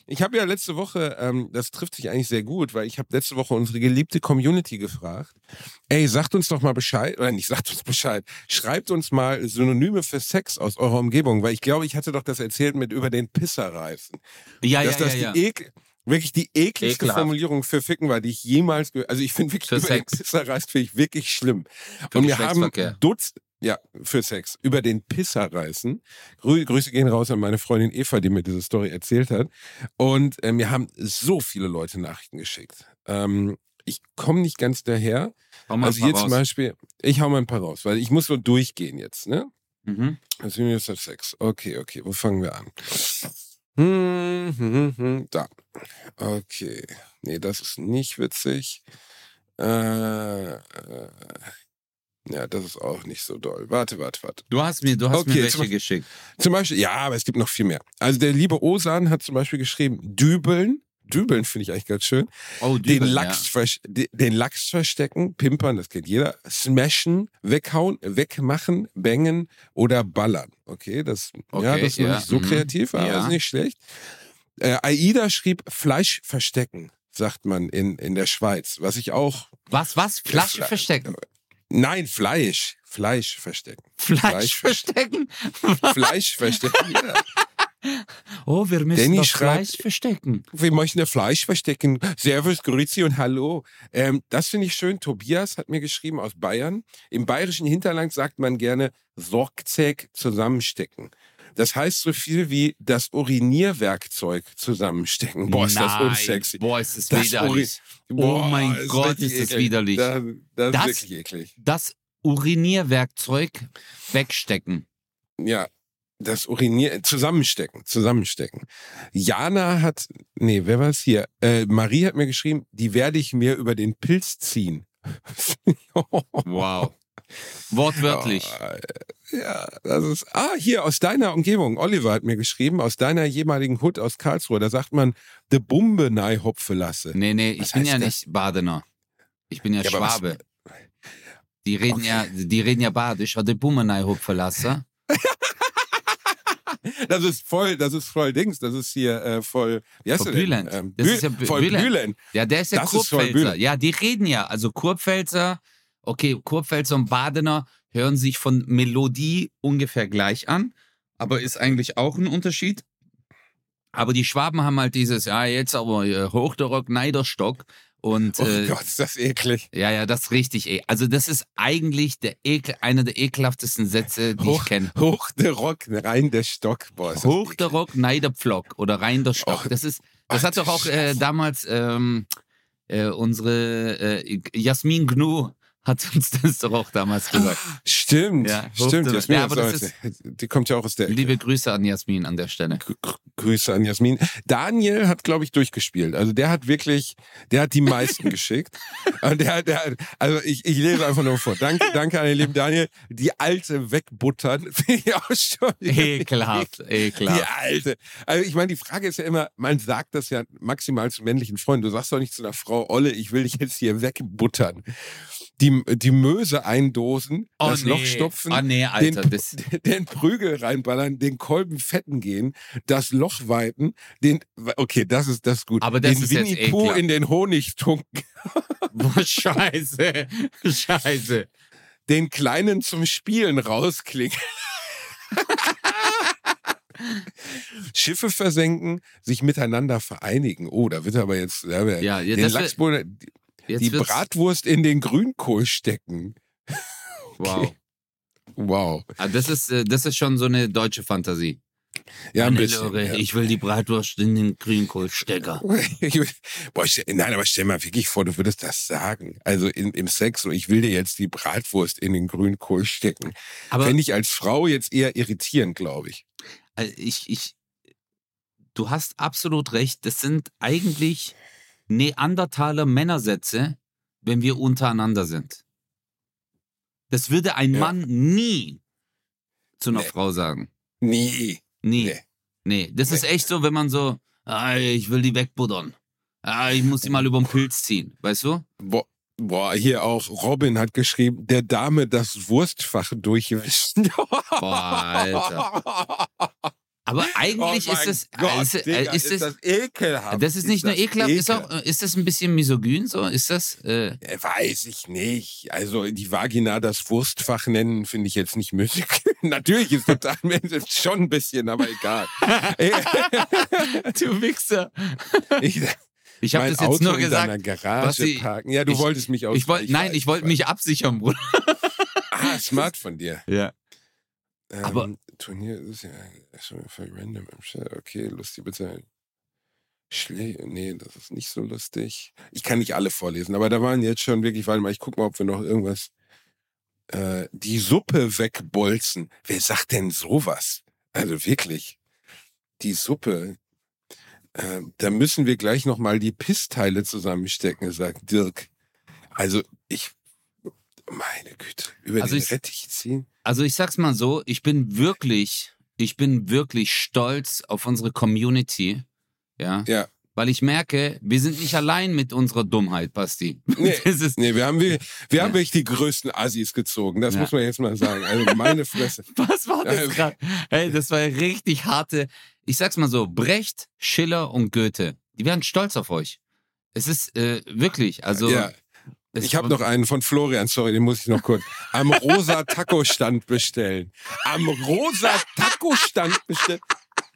Ich habe ja letzte Woche, ähm, das trifft sich eigentlich sehr gut, weil ich habe letzte Woche unsere geliebte Community gefragt. Ey, sagt uns doch mal Bescheid, oder nicht, sagt uns Bescheid. Schreibt uns mal Synonyme für Sex aus eurer Umgebung, weil ich glaube, ich hatte doch das erzählt mit über den Pisserreifen. Ja, ja, dass ja, das ja. die ekel wirklich die ekligste Ekelhaft. Formulierung für Ficken war, die ich jemals gehört Also ich finde wirklich Für über Sex. den Pisserreiß finde ich wirklich schlimm. Für Und wir haben Geschlechtsverkehr. Dutz, ja, für Sex, über den Pisserreißen. Grü Grüße gehen raus an meine Freundin Eva, die mir diese Story erzählt hat. Und äh, mir haben so viele Leute Nachrichten geschickt. Ähm, ich komme nicht ganz daher. Also hier zum. Beispiel, ich hau mal ein paar raus, weil ich muss so durchgehen jetzt, ne? Mhm. Also jetzt auf Sex. Okay, okay, wo fangen wir an? Hm, hm, hm, da. Okay. Nee, das ist nicht witzig. Äh, äh, ja, das ist auch nicht so doll. Warte, warte, warte. Du hast mir, du hast Okay, mir zum welche geschickt. Zum Beispiel, ja, aber es gibt noch viel mehr. Also der liebe Osan hat zum Beispiel geschrieben, dübeln. Dübeln finde ich eigentlich ganz schön. Oh, Den Dübel, Lachs, vers- de- den Lachs verstecken, pimpern, das kennt jeder. Smashen, weghauen, wegmachen, bangen oder ballern. Okay, das, ja, Okay, das ist ja, nicht so mhm, kreativ, aber ja. ist nicht schlecht. Äh, Aida schrieb Fleisch verstecken, sagt man in, in der Schweiz, was ich auch, Was, was? Flasche Fle- verstecken. nein, Fleisch, Fleisch verstecken. Fleisch, Fleisch verstecken? Fleisch verstecken, ja. Oh, wir müssen Danny das schreibt- Fleisch verstecken. Wir möchten ein Fleisch verstecken. Servus, Grüezi und Hallo. Ähm, das finde ich schön. Tobias hat mir geschrieben aus Bayern. Im bayerischen Hinterland sagt man gerne Sorgzäg zusammenstecken. Das heißt so viel wie das Urinierwerkzeug zusammenstecken. Boah, ist das Nein. unsexy. Boah, ist das, Das widerlich. Oh Boah, mein ist Gott, ist das widerlich. Das, das, Das- ist wirklich eklig. Das Urinierwerkzeug wegstecken. Ja, das Urinier zusammenstecken, zusammenstecken. Jana hat, nee, wer war es hier? Äh, Marie hat mir geschrieben, die werde ich mir über den Pilz ziehen. Wow. Wortwörtlich. Ja, das ist. Ah, hier aus deiner Umgebung. Oliver hat mir geschrieben, aus deiner jeweiligen Hut aus Karlsruhe. Da sagt man, de Bumbe nei hopfe lasse. Nee, nee, ich Was bin heißt ja das? nicht Badener. Ich bin ja, Ja, Schwabe. Die reden ja, die reden ja badisch, hat die Bummenei verlassen. Das ist voll, das ist voll Dings. Das ist hier äh, voll. Wie heißt Voll du denn? Ähm, Das Bü- ist ja Bü- voll Bülent. Bülent. Ja, der ist ja Das ist Kurpfälzer. Bühne. ja, die reden ja. Also Kurpfälzer, okay, Kurpfälzer und Badener hören sich von Melodie ungefähr gleich an, aber ist eigentlich auch ein Unterschied. Aber die Schwaben haben halt dieses, ja, jetzt aber äh, hoch der Rock, Neiderstock. Und, Oh äh, Gott, ist das eklig. ja, ja, das ist richtig, ey. Also das ist eigentlich der Ekel, einer der ekelhaftesten Sätze, die Hoch, ich kenne. hoch der Rock, rein der Stock. Boah, Hoch der Rock, nein der Pflock oder rein der Stock. Oh, Das ist, das hat doch auch äh, damals ähm, äh, unsere äh, Jasmin Gnu hat uns das doch auch damals gesagt. Stimmt, Ja, stimmt. Jasmin, Ja, aber ist das auch- die kommt ja auch aus der Ecke. Liebe Grüße an Jasmin an der Stelle. Gr- Gr- Grüße an Jasmin. Daniel hat, glaube ich, durchgespielt. Also der hat wirklich, der hat die meisten geschickt. Und der, hat- der, also ich, ich lese einfach nur vor. Danke, danke an den lieben Daniel. Die alte wegbuttern. Finde ich auch schon. Ekelhaft, Die ekelhaft. alte. Also ich meine, die Frage ist ja immer, man sagt das ja maximal zu männlichen Freunden. Du sagst doch nicht zu einer Frau, Olle, ich will dich jetzt hier wegbuttern. Die, die Möse eindosen, Oh das nee. Loch stopfen, Oh nee, Alter, den, das, den Prügel reinballern, den Kolben fetten gehen, das Loch weiten, den, okay, das ist das ist gut. Aber das den Winnie Pooh in den Honig tunken, boah, scheiße, scheiße. den Kleinen zum Spielen rausklingen. Schiffe versenken, sich miteinander vereinigen. Oh, da wird aber jetzt ja, Ja, ja, den Lachsbohnen, Jetzt die wird's- Bratwurst in den Grünkohl stecken. Wow. Wow. Ah, das, ist, äh, das ist schon so eine deutsche Fantasie. Ja, ein Meine bisschen. Lore, ja. Ich will die Bratwurst in den Grünkohlstecker. Ich Boah, stell, nein, aber stell mal wirklich vor, du würdest das sagen. Also in, im Sex, so ich will dir jetzt die Bratwurst in den Grünkohl stecken. Aber Fände ich als Frau jetzt eher irritierend, glaube ich. äh, ich, ich, du hast absolut recht. Das sind eigentlich Neandertaler Männersätze, wenn wir untereinander sind. Das würde ein Ja. Mann nie zu einer Nee. Frau sagen. Nee. Nie. Nee. Nee. Das ist echt so, wenn man so, ah, ich will die wegbuddern. Ah, ich muss die mal über den Pilz ziehen. Weißt du? Boah, boah, hier auch Robin hat geschrieben, der Dame das Wurstfach durchwischen. Boah, Alter. Aber eigentlich oh ist es, Gott, ist, es- Digga, äh, ist, ist es, das ekelhaft. das ist nicht nur das ekelhaft, ist, auch, äh, ist das ein bisschen misogyn so? Ist das, äh, Äh, Weiß ich nicht. Also die Vagina das Wurstfach nennen, finde ich jetzt nicht müßig. Natürlich ist total schon ein bisschen, aber egal. du Wichser. ich, Ich habe das jetzt Auto nur in gesagt. deiner Garage Basti, parken. Ja, du ich- wolltest mich aus. Ich wollte, nein, weiß, ich wollte mich absichern, Bruder. Ah, smart von dir. Ja. Ähm, Aber- Turnier ist ja schon für random im Chat. Okay, lustig, bitte. Schlä nee, das ist nicht so lustig. Ich kann nicht alle vorlesen, aber da waren jetzt schon wirklich, warte mal, ich guck mal, ob wir noch irgendwas. Äh, die Suppe wegbolzen. Wer sagt denn sowas? Also wirklich. Die Suppe. Äh, da müssen wir gleich nochmal die Pissteile zusammenstecken, sagt Dirk. Also ich. Meine Güte. Über Also den ich- Rettich ziehen. Also ich sag's mal so, ich bin wirklich, ich bin wirklich stolz auf unsere Community. Ja. Ja. Weil ich merke, wir sind nicht allein mit unserer Dummheit, Basti. Nee. Ist, Nee, wir haben, wir, wir haben Ja. wirklich die größten Assis gezogen. Das Ja. muss man jetzt mal sagen. Also meine Fresse. was war das Ähm. gerade? Hey, das war richtig harte. Ich sag's mal so, Brecht, Schiller und Goethe, die werden stolz auf euch. Es ist äh, wirklich, also. ja, ich habe noch einen von Florian, sorry, den muss ich noch kurz. Am rosa Taco-Stand bestellen. Am rosa Taco-Stand bestellen.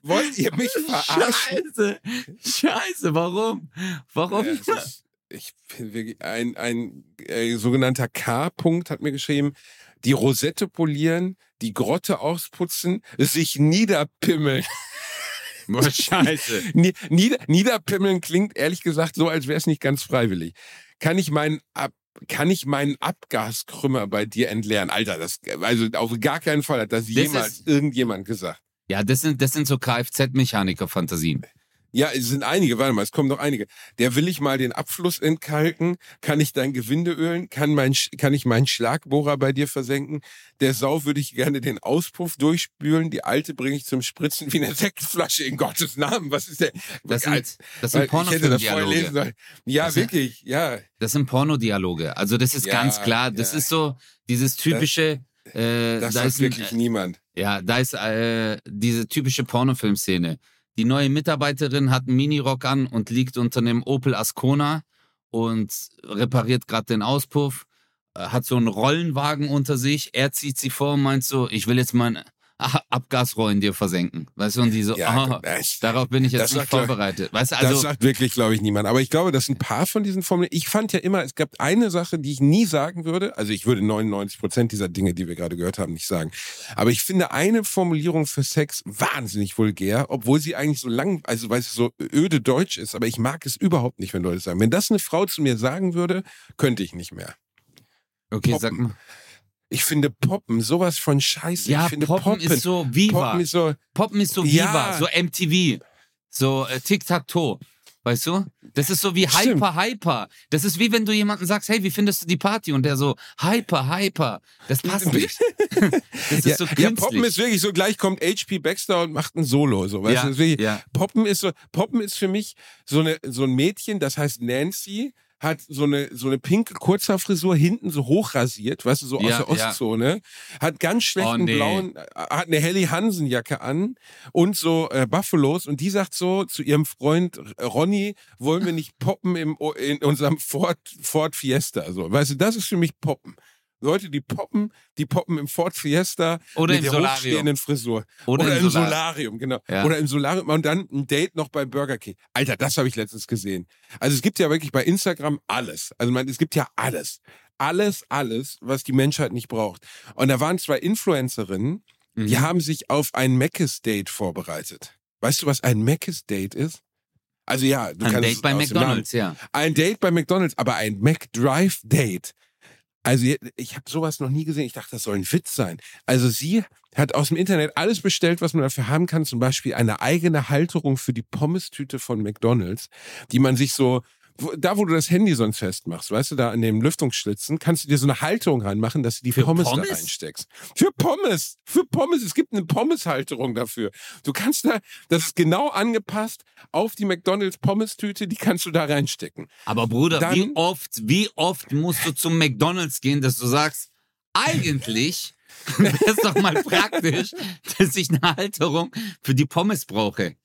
Wollt ihr mich verarschen? Scheiße, Scheiße, warum? Warum? Ja, ist, ich bin wirklich, ein, ein äh, sogenannter K-Punkt hat mir geschrieben, die Rosette polieren, die Grotte ausputzen, sich niederpimmeln. Boah, scheiße. Nie- Nieder, niederpimmeln klingt ehrlich gesagt so, als wäre es nicht ganz freiwillig. Kann ich meinen Ab kann ich meinen Abgaskrümmer bei dir entleeren? Alter, das also auf gar keinen Fall hat das, jemals ist- irgendjemand gesagt. Ja, das sind, das sind so Kfz-Mechaniker-Fantasien. Ja, es sind einige, warte mal, es kommen noch einige. Der will ich mal den Abfluss entkalken, kann ich dein Gewinde ölen, kann, mein, kann ich meinen Schlagbohrer bei dir versenken, der Sau würde ich gerne den Auspuff durchspülen, die alte bringe ich zum Spritzen wie eine Sektflasche in Gottes Namen. Was ist der? Das Als- sind, das sind hätte das lesen Pornofilmdialoge. Ja, Das sind- wirklich, ja. Das sind Pornodialoge. Also das ist Ja, ganz klar. Das ja. ist so dieses typische. äh, Das da ist ein, wirklich niemand. ja, da ist äh, diese typische Pornofilmszene. Die neue Mitarbeiterin hat einen Minirock an und liegt unter einem Opel Ascona und repariert gerade den Auspuff. äh, Hat so einen Rollenwagen unter sich. Er zieht sie vor und meint so: Ich will jetzt mein Abgasrohr in dir versenken. Weißt du, und die so, Ja, oh, das- darauf bin ich das jetzt nicht vorbereitet. Weißt du, das also, sagt wirklich, glaube ich, niemand. Aber ich glaube, dass ein paar von diesen Formeln, ich fand ja immer, es gab eine Sache, die ich nie sagen würde. Also ich würde 99 Prozent dieser Dinge, die wir gerade gehört haben, nicht sagen. Aber ich finde eine Formulierung für Sex wahnsinnig vulgär, obwohl sie eigentlich so lang, also weil es so öde Deutsch ist. Aber ich mag es überhaupt nicht, wenn Leute sagen. Wenn das eine Frau zu mir sagen würde, könnte ich nicht mehr. okay, Poppen. sag mal. Ich finde Poppen sowas von scheiße. Ja, ich finde Poppen, ist so Viva. Poppen ist so, Poppen ist so Ja. Viva, so MTV, so äh, Tic-Tac-Toe. Weißt du? Das ist so wie Stimmt. Hyper, Hyper. Das ist wie wenn du jemanden sagst, hey, wie findest du die Party? Und der so, Hyper, Hyper. Das passt nicht. Das ist ja, so ja, künstlich. Poppen ist wirklich so, gleich kommt HP Baxter und macht ein Solo. So, weißt Ja, du, ist wirklich, ja. Poppen ist so, Poppen ist für mich so, eine, so ein Mädchen, das heißt Nancy, hat so eine, so eine pinke Kurzhaarfrisur hinten so hochrasiert, weißt du, so Ja, aus der ja. Ostzone, hat ganz schlechten Oh, nee. blauen, äh, hat eine Helly Hansen Jacke an und so äh, Buffalos und die sagt so zu ihrem Freund äh, Ronny, wollen wir nicht poppen im, in unserem Ford, Ford Fiesta, so, weißt du, das ist für mich Poppen. Leute, die poppen, die poppen im Ford Fiesta Oder mit im der Solarium. hochstehenden Frisur. Oder Oder, im im Solar- Solarium, genau. Ja. Oder im Solarium und dann ein Date noch bei Burger King. Alter, das habe ich letztens gesehen. Also es gibt ja wirklich bei Instagram alles. Also man, es gibt ja alles. Alles, alles, was die Menschheit nicht braucht. Und da waren zwei Influencerinnen, die Mhm. haben sich auf ein Meckes-Date vorbereitet. Weißt du, was ein Meckes-Date ist? Also ja, du Ein kannst Date bei McDonalds, ja. ein Date bei McDonalds, aber ein McDrive-Date. Also ich habe sowas noch nie gesehen. Ich dachte, das soll ein Witz sein. Also sie hat aus dem Internet alles bestellt, was man dafür haben kann. Zum Beispiel eine eigene Halterung für die Pommestüte von McDonalds, die man sich so, wo- da wo du das Handy sonst festmachst, weißt du, da an dem Lüftungsschlitzen, kannst du dir so eine Halterung reinmachen, dass du die Für Pommes, Pommes? da reinsteckst. Für Pommes! Für Pommes! Es gibt eine Pommeshalterung dafür. Du kannst da, das ist genau angepasst auf die McDonalds Pommes-Tüte, die kannst du da reinstecken. Aber Bruder, Dann- wie oft, wie oft musst du zum McDonalds gehen, dass du sagst, eigentlich wäre es doch mal praktisch, dass ich eine Halterung für die Pommes brauche.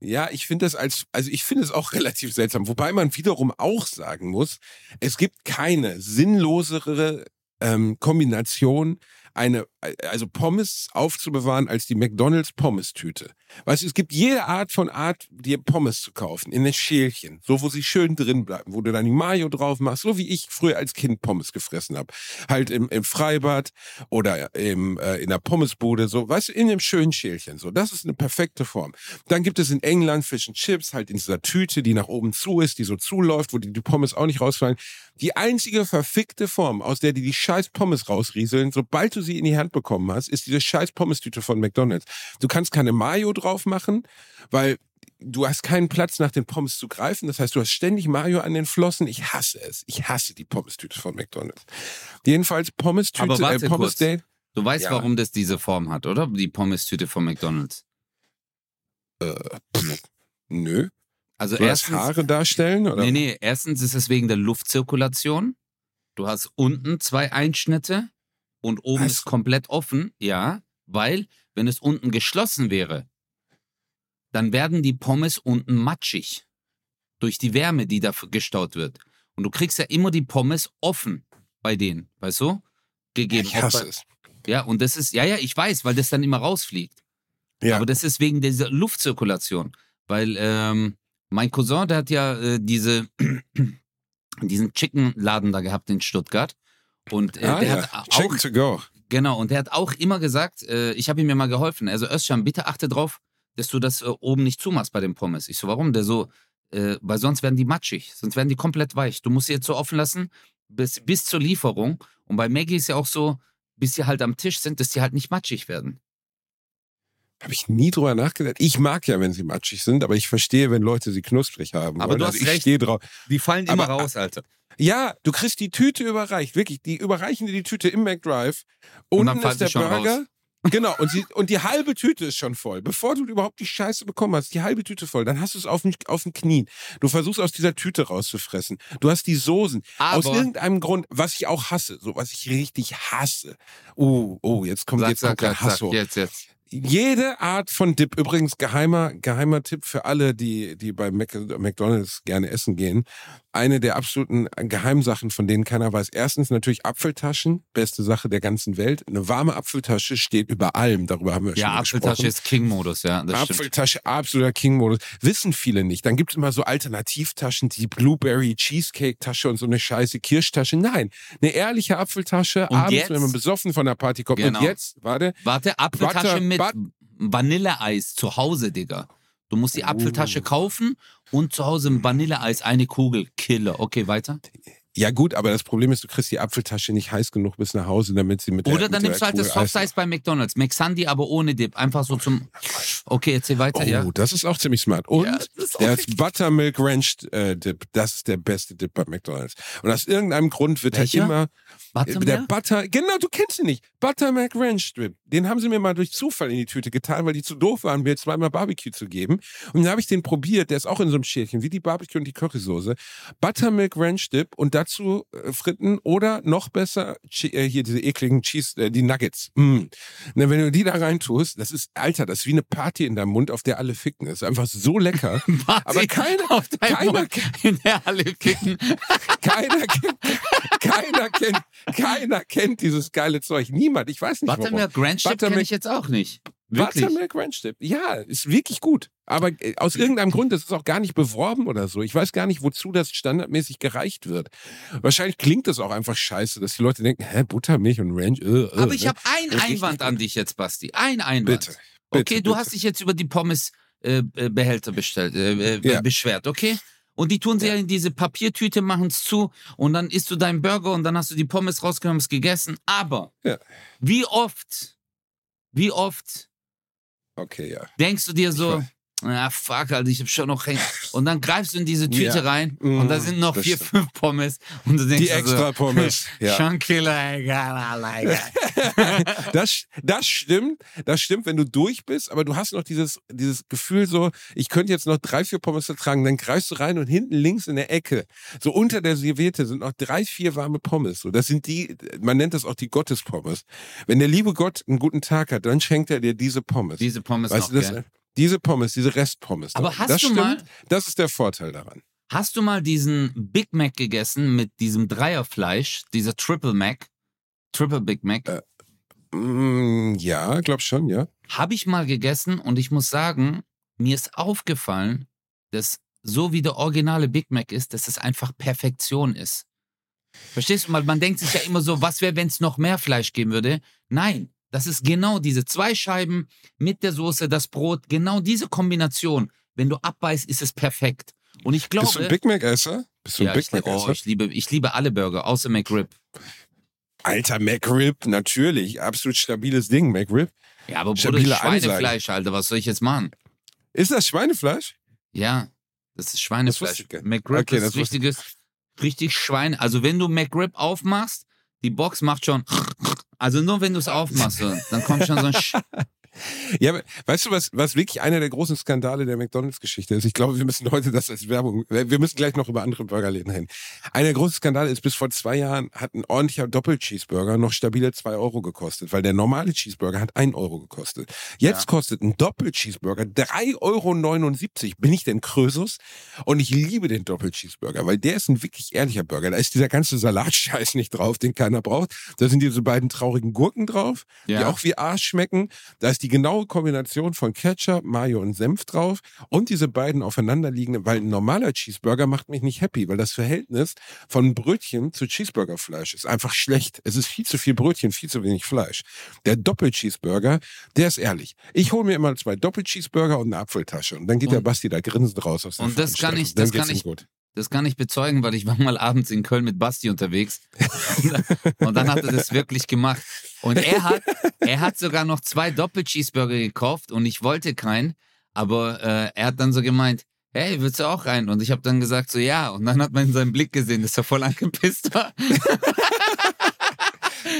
Ja, ich finde das als, also ich finde es auch relativ seltsam. Wobei man wiederum auch sagen muss, es gibt keine sinnlosere ähm, Kombination, eine, also Pommes aufzubewahren als die McDonalds Pommes-Tüte. Weißt du, es gibt jede Art von Art, dir Pommes zu kaufen, in ein Schälchen, so wo sie schön drin bleiben, wo du dann die Mayo drauf machst, so wie ich früher als Kind Pommes gefressen habe. Halt im, im Freibad oder im, äh, in der Pommesbude, so, weißt du, in einem schönen Schälchen, so. Das ist eine perfekte Form. Dann gibt es in England Fish and Chips, halt in dieser Tüte, die nach oben zu ist, die so zuläuft, wo die, die Pommes auch nicht rausfallen. Die einzige verfickte Form, aus der die die scheiß Pommes rausrieseln, sobald du sie in die Hand bekommen hast, ist diese scheiß Pommes-Tüte von McDonalds. Du kannst keine Mayo drauf machen, weil du hast keinen Platz nach den Pommes zu greifen. Das heißt, du hast ständig Mayo an den Flossen. Ich hasse es. Ich hasse die Pommes-Tüte von McDonalds. Jedenfalls Pommes-Tüte, Aber warte äh, Pommes-Date. Du weißt, Ja. warum das diese Form hat, oder? Die Pommes-Tüte von McDonalds. Pff, nö. Also Soll erstens, Haare darstellen? Oder? nee, nee, erstens ist es wegen der Luftzirkulation. Du hast unten zwei Einschnitte und oben Was? ist komplett offen, ja, weil wenn es unten geschlossen wäre, dann werden die Pommes unten matschig durch die Wärme, die da gestaut wird. Und du kriegst ja immer die Pommes offen bei denen, weißt du? Gegeben. Ich hasse es. ja, und das ist, ja, ja, ich weiß, weil das dann immer rausfliegt. Ja. Aber das ist wegen dieser Luftzirkulation. Weil ähm, mein Cousin, der hat ja äh, diese, diesen Chicken-Laden da gehabt in Stuttgart. Und äh, ah, der ja. hat auch, Chicken to go. genau, und der hat auch immer gesagt, äh, ich habe ihm ja mal geholfen. Also Özcan, bitte achte drauf, dass du das äh, oben nicht zumachst bei den Pommes. Ich so, warum? Der so, äh, weil sonst werden die matschig, sonst werden die komplett weich. Du musst sie jetzt so offen lassen bis, bis zur Lieferung. Und bei Maggie ist ja auch so, bis sie halt am Tisch sind, dass die halt nicht matschig werden. Habe ich nie drüber nachgedacht. Ich mag ja, wenn sie matschig sind, aber ich verstehe, wenn Leute sie knusprig haben. Aber wollen. du also hast ich recht. stehe drauf. Die fallen immer immer raus, Alter. Ja, du kriegst die Tüte überreicht, wirklich. Die überreichen dir die Tüte im McDrive. Und dann ist der Burger. raus. Genau, und, sie, und die halbe Tüte ist schon voll. Bevor du überhaupt die Scheiße bekommen hast, die halbe Tüte voll, dann hast du es auf den, auf den Knien. Du versuchst aus dieser Tüte rauszufressen. Du hast die Soßen. aus Aber- irgendeinem Grund, was ich auch hasse, so was ich richtig hasse. Oh, oh, jetzt kommt, Sag, jetzt sag, kommt der sag, Hass sag, hoch. jetzt, jetzt. Jede Art von Dip, übrigens geheimer, geheimer Tipp für alle, die, die bei McDonalds gerne essen gehen. Eine der absoluten Geheimsachen, von denen keiner weiß. Erstens natürlich Apfeltaschen, beste Sache der ganzen Welt. Eine warme Apfeltasche steht über allem, darüber haben wir ja, schon mal Apfeltasche gesprochen. ist King-Modus, ja. Das stimmt. Apfeltasche, absoluter King-Modus. Wissen viele nicht. Dann gibt es immer so Alternativtaschen, die Blueberry Cheesecake-Tasche und so eine scheiße Kirschtasche. Nein, eine ehrliche Apfeltasche, Und abends, jetzt? wenn man besoffen von der Party kommt. Genau. Und jetzt, warte, Warte, Apfeltasche Butter- mit But- Vanilleeis zu Hause, Digga. Du musst die Apfeltasche Uh. kaufen und zu Hause ein Vanilleeis, eine Kugel, Killer. Okay, weiter. Ja gut, aber das Problem ist, du kriegst die Apfeltasche nicht heiß genug bis nach Hause, damit sie mit der Oder dann mit nimmst du der halt das Soft Eis bei McDonalds. McSundy, aber ohne Dip. Einfach so zum. Okay, erzähl weiter, Oh, ja. das ist auch ziemlich smart. Und Ja, das der richtig. Buttermilk Ranch äh, Dip, das ist der beste Dip bei McDonalds. Und aus irgendeinem Grund wird Welcher? er immer äh, Warte der. Butter, genau, du kennst ihn nicht. Buttermilk Ranch Dip. Den haben sie mir mal durch Zufall in die Tüte getan, weil die zu doof waren, mir zweimal Barbecue zu geben. Und dann habe ich den probiert, der ist auch in so einem Schälchen, wie die Barbecue und die Currysoße. Buttermilk Ranch Dip und dazu äh, Fritten oder noch besser äh, hier diese ekligen Cheese, äh, die Nuggets. Mm. Na, wenn du die da rein tust, das ist, Alter, das ist wie eine Party in deinem Mund, auf der alle ficken. Das ist einfach so lecker. Aber keiner- auf keiner- Mund in der Halle kicken. keiner kennt, keiner kennt, keiner kennt dieses geile Zeug. Niemand. Ich weiß nicht warum. Buttermilk Ranch kenne Buttermilk- ich jetzt auch nicht. Wirklich. Buttermilk Ranch Dip. Ja, ist wirklich gut. Aber äh, aus irgendeinem Grund, das ist auch gar nicht beworben oder so. Ich weiß gar nicht, wozu das standardmäßig gereicht wird. Wahrscheinlich klingt das auch einfach scheiße, dass die Leute denken, hä, Buttermilch und Ranch, äh, äh, Aber ich ne? habe einen Einwand an dich jetzt, Basti. Ein Einwand. Bitte. Okay, bitte, du bitte. hast dich jetzt über die Pommes äh, äh, bestellt, äh, äh, Ja. beschwert, okay? Und die tun sie ja in diese Papiertüte, machen es zu und dann isst du deinen Burger und dann hast du die Pommes rausgenommen, es gegessen. Aber Ja. wie oft, wie oft Okay, ja. denkst du dir so, ah fuck, Alter, ich hab schon noch hängen. Und dann greifst du in diese Tüte Ja. rein Mm, und da sind noch das vier, fünf Pommes und du denkst Die extra so, Pommes. Ja. schon Killer, egal, egal. Das, das stimmt, das stimmt, wenn du durch bist, aber du hast noch dieses, dieses Gefühl so, ich könnte jetzt noch drei, vier Pommes vertragen, dann greifst du rein und hinten links in der Ecke, so unter der Serviette sind noch drei, vier warme Pommes. So, das sind die, man nennt das auch die Gottespommes. Wenn der liebe Gott einen guten Tag hat, dann schenkt er dir diese Pommes. Diese Pommes weißt noch, du, das, gell? Diese Pommes, diese Restpommes. Aber da. hast das du stimmt, mal- das ist der Vorteil daran. Hast du mal diesen Big Mac gegessen mit diesem Dreierfleisch, dieser Triple Mac? Triple Big Mac? Äh. Mm, ja, glaub schon, ja. Habe ich mal gegessen und ich muss sagen, mir ist aufgefallen, dass so wie der originale Big Mac ist, dass es einfach Perfektion ist. Verstehst du mal? Man denkt sich ja immer so, was wäre, wenn es noch mehr Fleisch geben würde? Nein, das ist genau diese zwei Scheiben mit der Soße, das Brot, genau diese Kombination. Wenn du abbeißt, ist es perfekt. Und ich glaube, Bist du ein Big Mac-Esser? Bist du ein ja, Big ich, oh, Mac-Esser? ich liebe, ich liebe alle Burger, außer McRib. Alter, McRib, natürlich. Absolut stabiles Ding, McRib. Ja, aber Bruder, Schweinefleisch, Alter, was soll ich jetzt machen? Ist das Schweinefleisch? Ja, das ist Das Schweinefleisch. nicht. McRib Okay, ist das richtiges, richtig Schwein. Also wenn du McRib aufmachst, die Box macht schon. Also nur wenn du es aufmachst, dann kommt schon so ein. Sch Ja, weißt du, was, was wirklich einer der großen Skandale der McDonalds-Geschichte ist? Ich glaube, wir müssen heute das als Werbung, wir müssen gleich noch über andere Burgerläden reden. Einer der großen Skandale ist, bis vor zwei Jahren hat ein ordentlicher Doppel-Cheeseburger noch stabile zwei Euro gekostet, weil der normale Cheeseburger hat ein Euro gekostet. Jetzt Ja. kostet ein Doppel-Cheeseburger 3,79 Euro. Bin ich denn Krösus? Und ich liebe den Doppel-Cheeseburger, weil der ist ein wirklich ehrlicher Burger. Da ist dieser ganze Salatscheiß nicht drauf, den keiner braucht. Da sind diese beiden traurigen Gurken drauf, die Ja. auch wie Arsch schmecken. Da ist die genaue Kombination von Ketchup, Mayo und Senf drauf und diese beiden aufeinanderliegenden, weil ein normaler Cheeseburger macht mich nicht happy, weil das Verhältnis von Brötchen zu Cheeseburgerfleisch ist einfach schlecht. Es ist viel zu viel Brötchen, viel zu wenig Fleisch. Der Doppel-Cheeseburger, der ist ehrlich. Ich hole mir immer zwei Doppel-Cheeseburger und eine Apfeltasche und dann geht Und- der Basti da grinsend raus aus der Und das kann ich- das kann ich- gut. Das kann ich bezeugen, weil ich war mal abends in Köln mit Basti unterwegs. Und dann hat er das wirklich gemacht. Und er hat, er hat sogar noch zwei Doppel-Cheeseburger gekauft und ich wollte keinen. Aber äh, er hat dann so gemeint, hey, willst du auch rein? Und ich habe dann gesagt so, ja. Und dann hat man in seinem Blick gesehen, dass er voll angepisst war.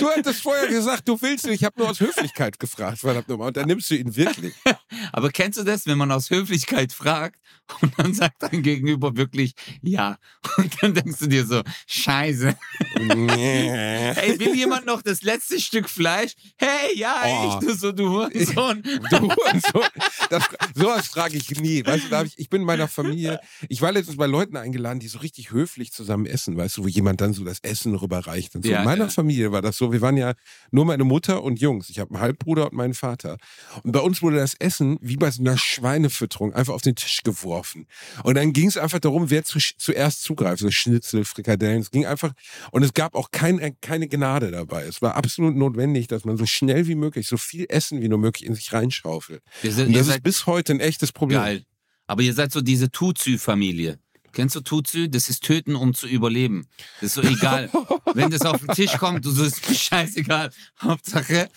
Du hättest vorher gesagt, du willst ihn. Ich habe nur aus Höflichkeit gefragt, verdammt nochmal. Und dann nimmst du ihn wirklich. Aber kennst du das, wenn man aus Höflichkeit fragt und dann sagt dein Gegenüber wirklich ja? Und dann denkst du dir so, scheiße. Nee. Ey, will jemand noch das letzte Stück Fleisch? Hey, ja, Oh. ich, du so, du Hurensohn. Du Hurensohn. Das, sowas frage ich nie. Weißt du, ich, ich bin in meiner Familie. Ich war letztens bei Leuten eingeladen, die so richtig höflich zusammen essen, weißt du, wo jemand dann so das Essen rüberreicht. Und so. Ja, in meiner ja. Familie war das so. Wir waren ja nur meine Mutter und Jungs. Ich habe einen Halbbruder und meinen Vater. Und bei uns wurde das Essen wie bei so einer Schweinefütterung einfach auf den Tisch geworfen. Und dann ging es einfach darum, wer zu, zuerst zugreift. So Schnitzel, Frikadellen. Es ging einfach. Und es gab auch kein, keine Gnade dabei. Es war absolut notwendig, dass man so schnell wie möglich, so viel Essen wie nur möglich in sich reinschaufelt. Seid, Und das ist bis heute ein echtes Problem. geil. Aber ihr seid so diese Tutsü-Familie. Kennst du Tutsü? Das ist töten, um zu überleben. Das ist so egal. Wenn das auf den Tisch kommt, du so ist mir scheißegal. Hauptsache,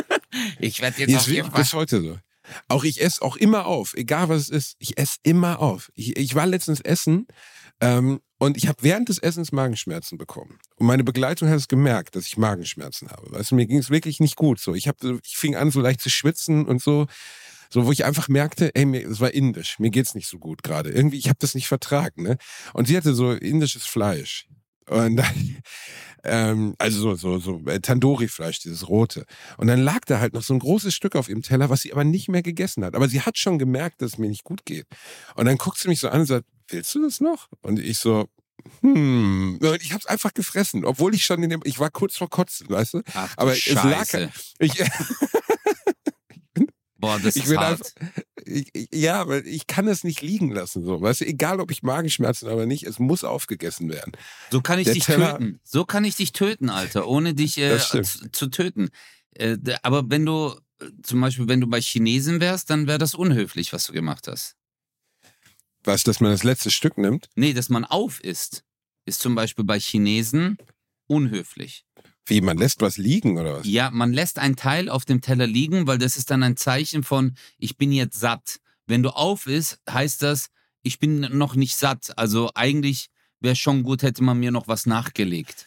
ich werde jetzt Hier auf jeden Fall. bis heute so. Auch ich esse auch immer auf, egal was es ist. Ich esse immer auf. Ich, ich war letztens essen ähm, und ich habe während des Essens Magenschmerzen bekommen. Und meine Begleitung hat es gemerkt, dass ich Magenschmerzen habe. Weißt du, mir ging es wirklich nicht gut. So, ich, hab, ich fing an, so leicht zu schwitzen und so. So, wo ich einfach merkte, ey, mir, es war indisch, mir geht's nicht so gut gerade. Irgendwie, ich habe das nicht vertragen, ne? Und sie hatte so indisches Fleisch. Und dann, ähm, also so, so, so äh, Tandoori-Fleisch, dieses rote. Und dann lag da halt noch so ein großes Stück auf ihrem Teller, was sie aber nicht mehr gegessen hat. Aber sie hat schon gemerkt, dass es mir nicht gut geht. Und dann guckt sie mich so an und sagt, willst du das noch? Und ich so, hm. Und ich hab's einfach gefressen, obwohl ich schon in dem, ich war kurz vor Kotzen, weißt du? Ach, du Aber es lag- Scheiße. Ich, Boah, das ich ist hart. einfach, ich, ich, ja, weil ich kann es nicht liegen lassen, so. Weißt du, egal ob ich Magenschmerzen habe oder nicht, es muss aufgegessen werden. So kann ich Der dich Teller- töten. So kann ich dich töten, Alter, ohne dich äh, zu, zu töten. Äh, aber wenn du, äh, zum Beispiel, wenn du bei Chinesen wärst, dann wäre das unhöflich, was du gemacht hast. Was, dass man das letzte Stück nimmt? Nee, dass man auf isst, ist zum Beispiel bei Chinesen unhöflich. Wie, man lässt was liegen oder was? Ja, man lässt einen Teil auf dem Teller liegen, weil das ist dann ein Zeichen von, ich bin jetzt satt. Wenn du auf isst, heißt das, ich bin noch nicht satt. Also eigentlich wäre schon gut, hätte man mir noch was nachgelegt.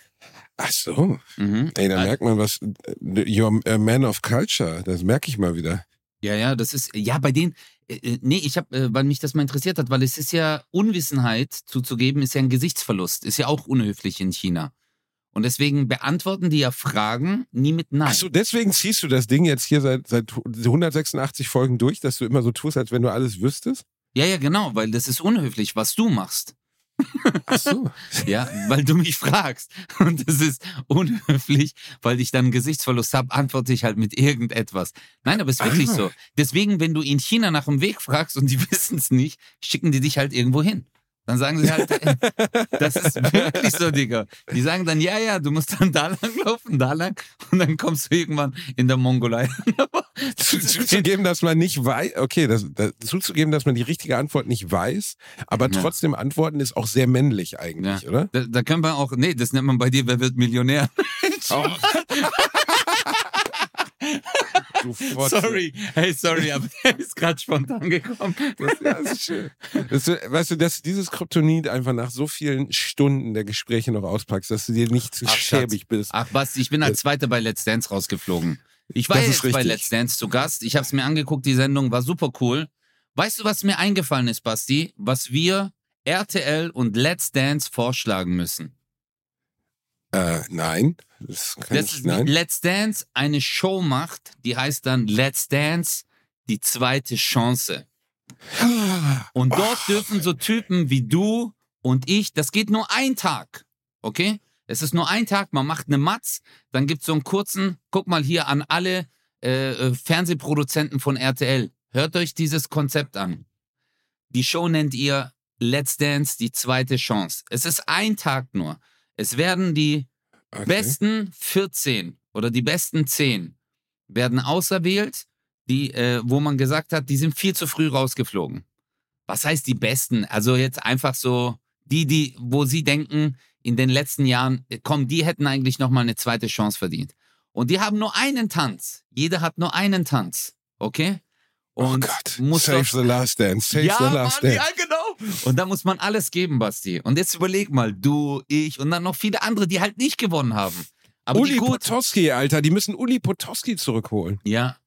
Ach so. Mhm. Ey, da merkt man was. äh, You're a man of culture. Das merke ich mal wieder. Ja, ja, das ist, ja, bei denen, äh, äh, nee, ich habe, äh, weil mich das mal interessiert hat, weil es ist ja, Unwissenheit zuzugeben, ist ja ein Gesichtsverlust, ist ja auch unhöflich in China. Und deswegen beantworten die ja Fragen nie mit Nein. Ach so, deswegen ziehst du das Ding jetzt hier seit, seit 186 Folgen durch, dass du immer so tust, als wenn du alles wüsstest? Ja, ja, genau, weil das ist unhöflich, was du machst. Ach so. Ja, weil du mich fragst. Und das ist unhöflich, weil ich dann einen Gesichtsverlust habe, antworte ich halt mit irgendetwas. Nein, aber es ist wirklich Ah. so. Deswegen, wenn du in China nach dem Weg fragst und die wissen es nicht, schicken die dich halt irgendwo hin. Dann sagen sie halt, das ist wirklich so, Digga. Die sagen dann, ja, ja, du musst dann da lang laufen, da lang. Und dann kommst du irgendwann in der Mongolei. Zu- Zuzugeben, dass man nicht weiß, okay, das, das, zuzugeben, dass man die richtige Antwort nicht weiß, aber Ja. trotzdem antworten ist auch sehr männlich eigentlich, Ja. oder? Da, da können wir auch, nee, das nennt man bei dir, wer wird Millionär? Oh. Du. Sorry, hey, sorry, aber der ist gerade spontan gekommen. Das, ja, das ist schön. Das, weißt du, dass dieses Kryptonit einfach nach so vielen Stunden der Gespräche noch auspackst, dass du dir nicht zu Ach, Schatz. schäbig bist. Ach Basti, ich bin als Zweiter bei Let's Dance rausgeflogen. Ich war jetzt bei richtig. Let's Dance zu Gast. Ich habe es mir angeguckt, die Sendung war super cool. Weißt du, was mir eingefallen ist, Basti? Was wir RTL und Let's Dance vorschlagen müssen. Äh, nein. Das Das ich, ist nein. Let's Dance eine Show macht, die heißt dann Let's Dance, die zweite Chance. Und dort dürfen so Typen wie du und ich, das geht nur ein Tag, okay? Es ist nur ein Tag, man macht eine Matz, dann gibt es so einen kurzen, guck mal hier an alle äh, äh, Fernsehproduzenten von RTL. Hört euch dieses Konzept an. Die Show nennt ihr Let's Dance, die zweite Chance. Es ist ein Tag nur. Es werden die Okay. besten 14 oder die besten 10 werden auserwählt, die, äh, wo man gesagt hat, die sind viel zu früh rausgeflogen. Was heißt die besten? Also jetzt einfach so die, die, wo sie denken, in den letzten Jahren, äh, komm, die hätten eigentlich nochmal eine zweite Chance verdient. Und die haben nur einen Tanz. Jeder hat nur einen Tanz. Okay? Oh Und Gott. muss Save doch- the last dance. Save ja, the last Mann, dance. ja, genau. Und da muss man alles geben, Basti. Und jetzt überleg mal, du, ich und dann noch viele andere, die halt nicht gewonnen haben. Aber Uli. Potowski, Alter. Die müssen Uli Potowski zurückholen. Ja.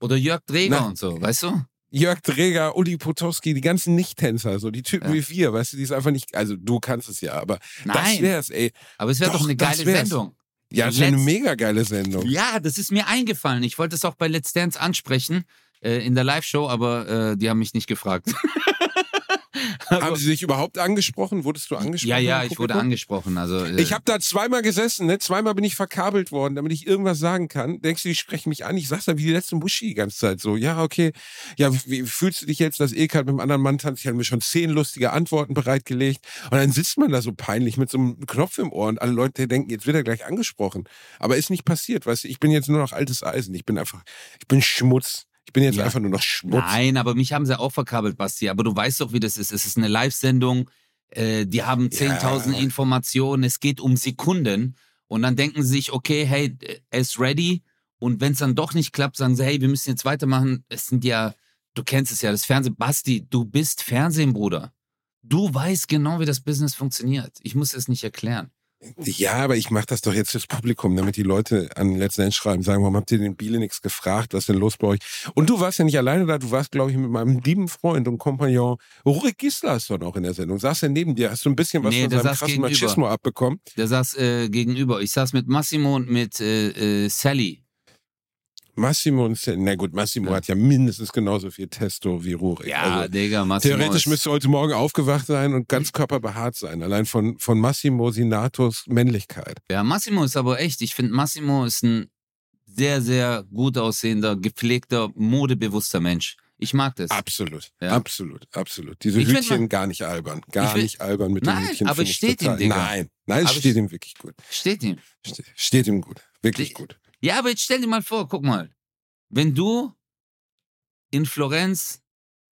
Oder Jörg Dreger Na. und so, weißt du? Jörg Dreger, Uli Potowski, die ganzen Nicht-Tänzer, so die Typen Ja. wie wir, weißt du, die ist einfach nicht, also du kannst es ja, aber das Nein. wär's, ey. Aber es wäre doch, Doch, eine das geile wär's. Sendung. Ja, das ist ja eine mega geile Sendung. Ja, das ist mir eingefallen. Ich wollte es auch bei Let's Dance ansprechen äh, in der Live-Show, aber äh, die haben mich nicht gefragt. Haben sie dich überhaupt angesprochen? Wurdest du angesprochen? ja, ja, ich wurde angesprochen. Also, äh, Ich habe da zweimal gesessen, ne? zweimal bin ich verkabelt worden, damit ich irgendwas sagen kann. Denkst du, die sprechen mich an? Ich sag's dann wie die letzte Muschi die ganze Zeit so. Ja, okay. Ja, wie, fühlst du dich jetzt, dass Ekat mit einem anderen Mann tanzt? Ich habe mir schon zehn lustige Antworten bereitgelegt. Und dann sitzt man da so peinlich mit so einem Knopf im Ohr und alle Leute denken, jetzt wird er gleich angesprochen. Aber ist nicht passiert, weißt du? Ich bin jetzt nur noch altes Eisen. Ich bin einfach, ich bin Schmutz. Ich bin jetzt Ja. einfach nur noch Schmutz. Nein, aber mich haben sie auch verkabelt, Basti. Aber du weißt doch, wie das ist. Es ist eine Live-Sendung. Äh, die haben 10.000 Ja. Informationen. Es geht um Sekunden. Und dann denken sie sich, okay, hey, ist ready. Und wenn es dann doch nicht klappt, sagen sie, hey, wir müssen jetzt weitermachen. Es sind ja, du kennst es ja, das Fernsehen. Basti, du bist Fernsehen, Bruder. Du weißt genau, wie das Business funktioniert. Ich muss es nicht erklären. Ja, aber ich mache das doch jetzt fürs Publikum, damit die Leute an letzten Endes schreiben, sagen, warum habt ihr den Biele nichts gefragt, was ist denn los bei euch? Und du warst ja nicht alleine da, du warst, glaube ich, mit meinem lieben Freund und Kompagnon Rurik Gisler ist doch noch in der Sendung. Saß er neben dir, hast du ein bisschen was Nee, von der seinem krassen gegenüber. Machismo abbekommen? Der saß äh, gegenüber. Ich saß mit Massimo und mit äh, äh, Sally. Massimo und na gut, Massimo Ja. hat ja mindestens genauso viel Testo wie Rurik. Ja, also, Digga, Massimo. Theoretisch müsste heute Morgen aufgewacht sein und ganz körperbehaart sein, allein von, von Massimo Sinatos Männlichkeit. Ja, Massimo ist aber echt. Ich finde, Massimo ist ein sehr, sehr gut aussehender, gepflegter, modebewusster Mensch. Ich mag das. Absolut, Ja. absolut, absolut. Diese Ich Hütchen mal- gar nicht albern. Gar Ich find- nicht albern mit Nein, den Hütchen. aber ich steht ihm. Digga. Nein, nein, es Aber steht ich- ihm wirklich gut. Steht ihm. Ste- Steht ihm gut. Wirklich Die- gut. Ja, aber jetzt stell dir mal vor, guck mal. Wenn du in Florenz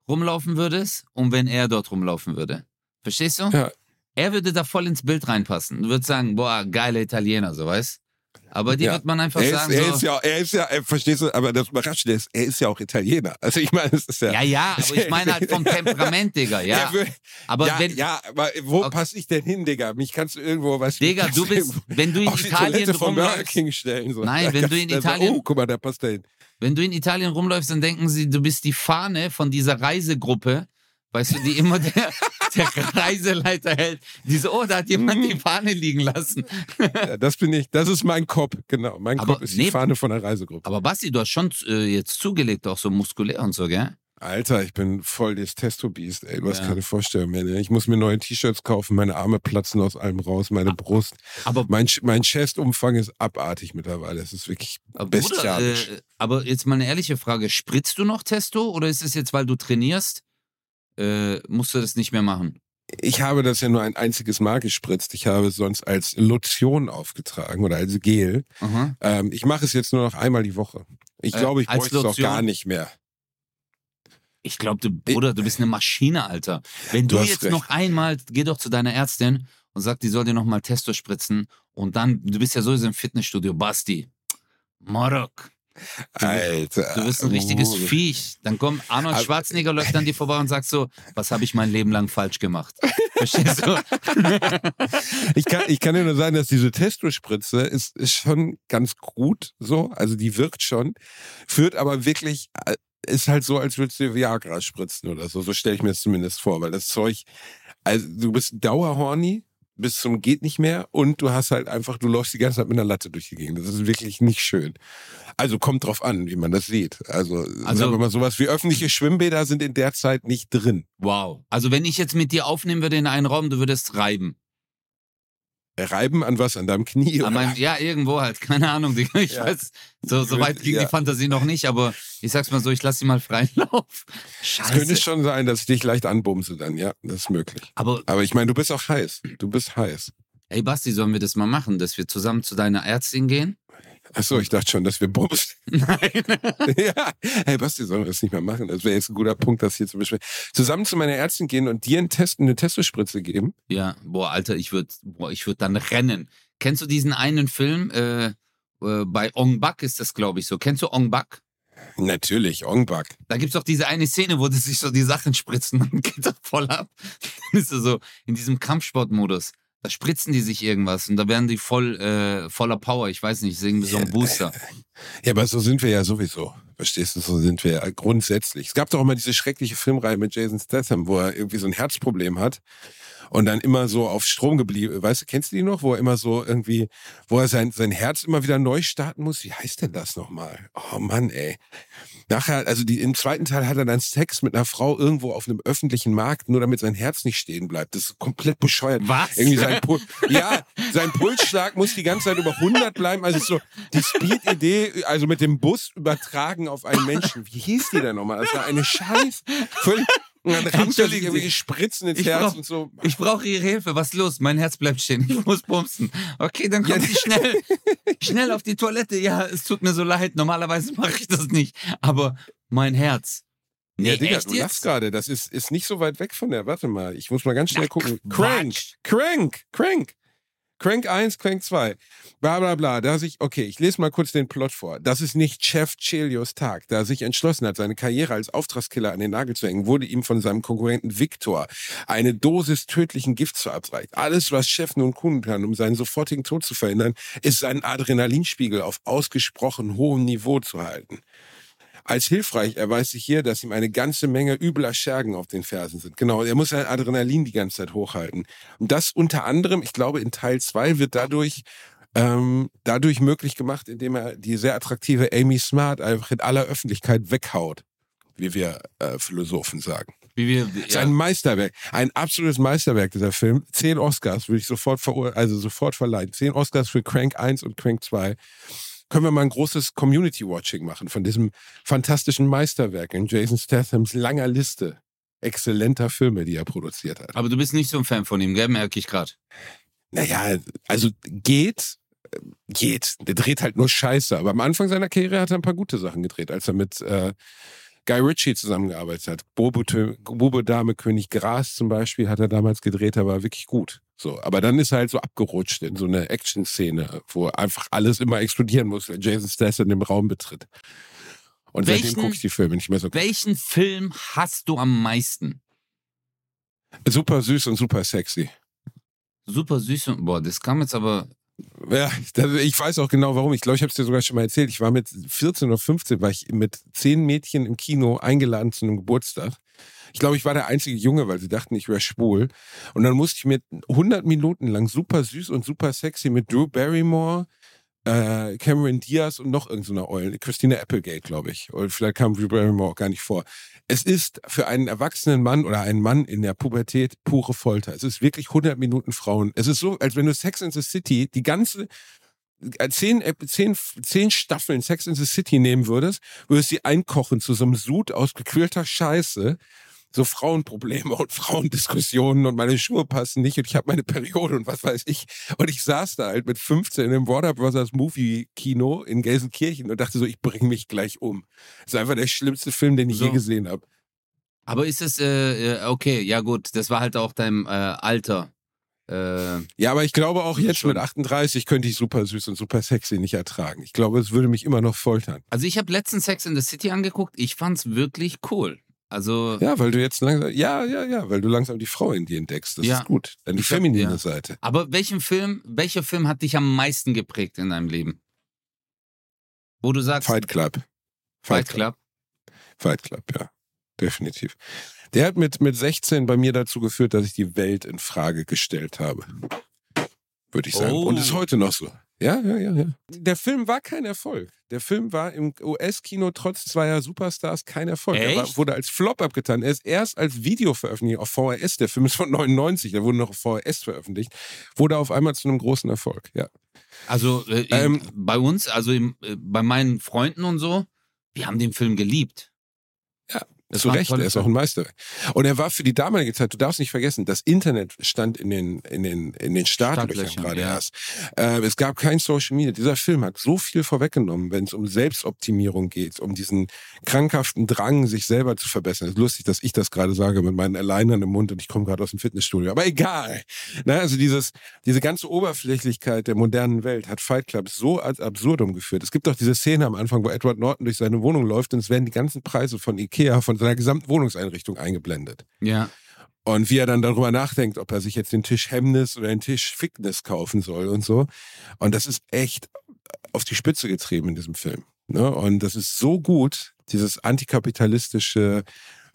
rumlaufen würdest und wenn er dort rumlaufen würde. Verstehst du? Ja. Er würde da voll ins Bild reinpassen. Du würdest sagen, boah, geile Italiener, so weißt Aber dir Ja. wird man einfach Er ist, sagen, er so, ist ja, er ist ja, äh, verstehst du, aber das Überraschende ist, er ist ja auch Italiener. Also ich meine, es ist ja. ja, ja, aber ich meine halt vom Temperament, Digga, ja. Er will- Aber ja, wenn, ja, aber wo Okay. passe ich denn hin, Digga? Mich kannst du irgendwo, was Digga, du bist, wenn du in die Italien rumläufst, stellen. So. Nein, wenn du in Italien- Oh, guck mal, da passt er hin. wenn du in Italien rumläufst, dann denken sie, du bist die Fahne von dieser Reisegruppe, weißt du, die immer der, der Reiseleiter hält. Diese, oh, da hat jemand die Fahne liegen lassen. Ja, das bin ich. Das ist mein Kopf, genau. Mein Kopf ist nee. die Fahne von der Reisegruppe. Aber Basti, du hast schon äh, jetzt zugelegt, auch so muskulär und so, gell? Alter, ich bin voll das Testo-Biest, ey. Du hast Ja. keine Vorstellung mehr. ne? Ich muss mir neue T-Shirts kaufen, meine Arme platzen aus allem raus, meine Brust. Aber, Mein, mein Chestumfang ist abartig mittlerweile. Es ist wirklich aber Bruder, bestialisch. äh, aber jetzt mal eine ehrliche Frage. Spritzt du noch Testo oder ist es jetzt, weil du trainierst, äh, musst du das nicht mehr machen? Ich habe das ja nur ein einziges Mal gespritzt. Ich habe es sonst als Lotion aufgetragen oder als Gel. Ähm, ich mache es jetzt nur noch einmal die Woche. Ich Äh, glaube, ich bräuchte es auch gar nicht mehr. Ich glaube, du, Bruder, du bist eine Maschine, Alter. Wenn Du du, jetzt recht. noch einmal, geh doch zu deiner Ärztin und sag, die soll dir nochmal Testo spritzen und dann, du bist ja sowieso im Fitnessstudio, Basti. Marok, Alter. du bist ein richtiges. Viech. Dann kommt Arnold Schwarzenegger, läuft an dir vorbei und sagt so, was habe ich mein Leben lang falsch gemacht? Verstehst du? Ich kann, ich kann dir nur sagen, dass diese Testospritze ist, ist schon ganz gut so. Also die wirkt schon, führt aber wirklich, äh, ist halt so, als würdest du Viagra spritzen oder so. So stelle ich mir das zumindest vor, weil das Zeug, also du bist dauerhorny bis zum geht nicht mehr und du hast halt einfach, du läufst die ganze Zeit mit einer Latte durch die Gegend. Das ist wirklich nicht schön. Also kommt drauf an, wie man das sieht. Also, Also- sagen wir mal sowas wie öffentliche Schwimmbäder sind in der Zeit nicht drin. Wow. Also wenn ich jetzt mit dir aufnehmen würde in einen Raum, du würdest reiben. Reiben an was? An deinem Knie? Oder? meinem, ja, irgendwo halt. Keine Ahnung. Ich Ja. weiß, so, so weit ging Ja. die Fantasie noch nicht, aber ich sag's mal so, ich lasse sie mal freien Lauf. Es könnte Scheiße. schon sein, dass ich dich leicht anbumse dann, ja, das ist möglich. Aber Aber ich meine, du bist auch heiß. Du bist heiß. Ey Basti, sollen wir das mal machen, dass wir zusammen zu deiner Ärztin gehen? Achso, ich dachte schon, dass wir bumsen. Nein. ja. Hey Basti, sollen wir das nicht mehr machen? Das wäre jetzt ein guter Punkt, das hier zu besprechen. Zusammen zu meiner Ärztin gehen und dir einen Test, eine Testospritze geben. Ja, boah, Alter, ich würde boah, ich würd dann rennen. Kennst du diesen einen Film? Äh, äh, bei Ong Bak ist das, glaube ich, so. Kennst du Ong Bak? Natürlich, Ongbak. Da gibt's doch diese eine Szene, wo die sich so die Sachen spritzen und geht das voll ab. Dann ist er so in diesem Kampfsportmodus. Da spritzen die sich irgendwas und da werden die voll äh, voller Power. Ich weiß nicht, irgendwie so ein Booster. Ja, aber so sind wir ja sowieso. Verstehst du, so sind wir ja grundsätzlich. Es gab doch immer diese schreckliche Filmreihe mit Jason Statham, wo er irgendwie so ein Herzproblem hat. und dann immer so auf Strom geblieben. Weißt du, kennst du die noch, wo er immer so irgendwie, wo er sein, sein Herz immer wieder neu starten muss? Wie heißt denn das nochmal? Oh Mann, ey. Nachher, also die, im zweiten Teil hat er dann Sex mit einer Frau irgendwo auf einem öffentlichen Markt, nur damit sein Herz nicht stehen bleibt. Das ist komplett bescheuert. Was? Irgendwie sein Pul ja, sein Pulsschlag muss die ganze Zeit über 100 bleiben. Also so die Speed-Idee, also mit dem Bus übertragen auf einen Menschen. Wie hieß die denn nochmal? Das war eine Scheiß. Völlig, und dann rammt er sich irgendwie Spritzen ins Ich Herz brauch- und so. Ich brauche Ihre Hilfe. Was ist los? Mein Herz bleibt stehen. Ich muss bumsen. Okay, dann kommen Sie schnell, schnell auf die Toilette. Ja, es tut mir so leid. Normalerweise mache ich das nicht. Aber mein Herz. Nee, Ja, Digga, echt du lachst jetzt? gerade. Das ist, ist nicht so weit weg von der. Warte mal, ich muss mal ganz schnell Na, gucken. Quatsch. Crank, Crank, Crank. Crank 1, Crank 2. Bla bla bla. Da sich, okay, ich lese mal kurz den Plot vor. Das ist nicht Chef Chelios Tag. Da er sich entschlossen hat, seine Karriere als Auftragskiller an den Nagel zu hängen, wurde ihm von seinem Konkurrenten Victor eine Dosis tödlichen Gifts verabreicht. Alles, was Chef nun tun kann, um seinen sofortigen Tod zu verhindern, ist seinen Adrenalinspiegel auf ausgesprochen hohem Niveau zu halten. Als hilfreich erweist sich hier, dass ihm eine ganze Menge übler Schergen auf den Fersen sind. Genau, er muss sein Adrenalin die ganze Zeit hochhalten. Und das unter anderem, ich glaube, in Teil 2 wird dadurch ähm, dadurch möglich gemacht, indem er die sehr attraktive Amy Smart einfach in aller Öffentlichkeit weghaut, wie wir äh, Philosophen sagen. Wie wir, Das ist ja. ein Meisterwerk, ein absolutes Meisterwerk dieser Film. Zehn Oscars würde ich sofort verur also sofort verleihen. Zehn Oscars für Crank 1 und Crank 2. Können wir mal ein großes Community-Watching machen von diesem fantastischen Meisterwerk in Jason Stathams langer Liste exzellenter Filme, die er produziert hat. Aber du bist nicht so ein Fan von ihm, gell? Merke ich gerade. Naja, also geht, geht. Der dreht halt nur Scheiße. Aber am Anfang seiner Karriere hat er ein paar gute Sachen gedreht, als er mit äh, Guy Ritchie zusammengearbeitet hat. Bobo, Dame König Gras zum Beispiel hat er damals gedreht, der war wirklich gut. So, aber dann ist er halt so abgerutscht in so eine Action-Szene, wo einfach alles immer explodieren muss, wenn Jason Statham den Raum betritt. Und seitdem Welchen- gucke ich die Filme nicht mehr so. Welchen Film hast du am meisten? Super süß und super sexy. Super süß und boah, das kam jetzt aber. Ja, ich weiß auch genau warum. Ich glaube, ich habe es dir sogar schon mal erzählt. Ich war mit 14 oder 15, war ich mit zehn Mädchen im Kino eingeladen zu einem Geburtstag. Ich glaube, ich war der einzige Junge, weil sie dachten, ich wäre schwul. Und dann musste ich mir 100 Minuten lang super süß und super sexy mit Drew Barrymore, äh, Cameron Diaz und noch irgendeiner so Eulen, Christina Applegate, glaube ich. Oder vielleicht kam Drew Barrymore auch gar nicht vor. Es ist für einen erwachsenen Mann oder einen Mann in der Pubertät pure Folter. Es ist wirklich 100 Minuten Frauen. Es ist so, als wenn du Sex in the City, die ganze äh, zehn, zehn, zehn Staffeln Sex in the City nehmen würdest, würdest sie einkochen zu so einem Sud aus gequälter Scheiße. So Frauenprobleme und Frauendiskussionen und meine Schuhe passen nicht und ich habe meine Periode und was weiß ich. Und ich saß da halt mit 15 im Warner Brothers Movie Kino in Gelsenkirchen und dachte so, ich bringe mich gleich um. Das ist einfach der schlimmste Film, den ich So. je gesehen habe. Aber ist es, äh, äh, okay, ja gut, das war halt auch dein äh, Alter. Äh, Ja, aber ich glaube auch jetzt Schon. mit 38 könnte ich super süß und super sexy nicht ertragen. Ich glaube, es würde mich immer noch foltern. also ich habe letzten Sex in the City angeguckt, ich fand's wirklich cool. Also, Ja, weil du jetzt langsam, ja, ja, ja, weil du langsam die Frau in dir entdeckst. Das Ja. ist gut. Dann die hab- feminine ja. Seite. aber welchen Film, welcher Film hat dich am meisten geprägt in deinem Leben? Wo du sagst, Fight Club. Fight Club. Fight Club, ja. Definitiv. Der hat mit, mit 16 bei mir dazu geführt, dass ich die Welt in Frage gestellt habe. Würde ich sagen. Oh. Und ist heute noch so. Ja, ja, ja, ja. Der Film war kein Erfolg. Der Film war im US-Kino trotz zweier Superstars kein Erfolg. Er war, Echt? wurde als Flop abgetan. Er ist erst als Video veröffentlicht auf VHS. Der Film ist von 99. Der wurde noch auf VHS veröffentlicht. Wurde auf einmal zu einem großen Erfolg. Ja. Also äh, Ähm, bei uns, also äh, bei meinen Freunden und so, wir haben den Film geliebt. Ja, Zu Recht, er ist auch ein Meisterwerk. Und er war für die damalige Zeit, du darfst nicht vergessen, das Internet stand in den, in den, in den Startlöchern gerade ja. erst. Äh, es gab kein Social Media. Dieser Film hat so viel vorweggenommen, wenn es um Selbstoptimierung geht, um diesen krankhaften Drang, sich selber zu verbessern. Es ist lustig, dass ich das gerade sage mit meinen Alleinern im Mund und ich komme gerade aus dem Fitnessstudio. Aber egal. Na, also dieses, diese ganze Oberflächlichkeit der modernen Welt hat Fight Club so als absurdum geführt. Es gibt doch diese Szene am Anfang, wo Edward Norton durch seine Wohnung läuft und es werden die ganzen Preise von Ikea, von seiner gesamten Wohnungseinrichtung eingeblendet. Ja. Und wie er dann darüber nachdenkt, ob er sich jetzt den Tisch Hemmnis oder den Tisch Fickness kaufen soll und so. Und das ist echt auf die Spitze getrieben in diesem Film. Ne? Und das ist so gut, dieses antikapitalistische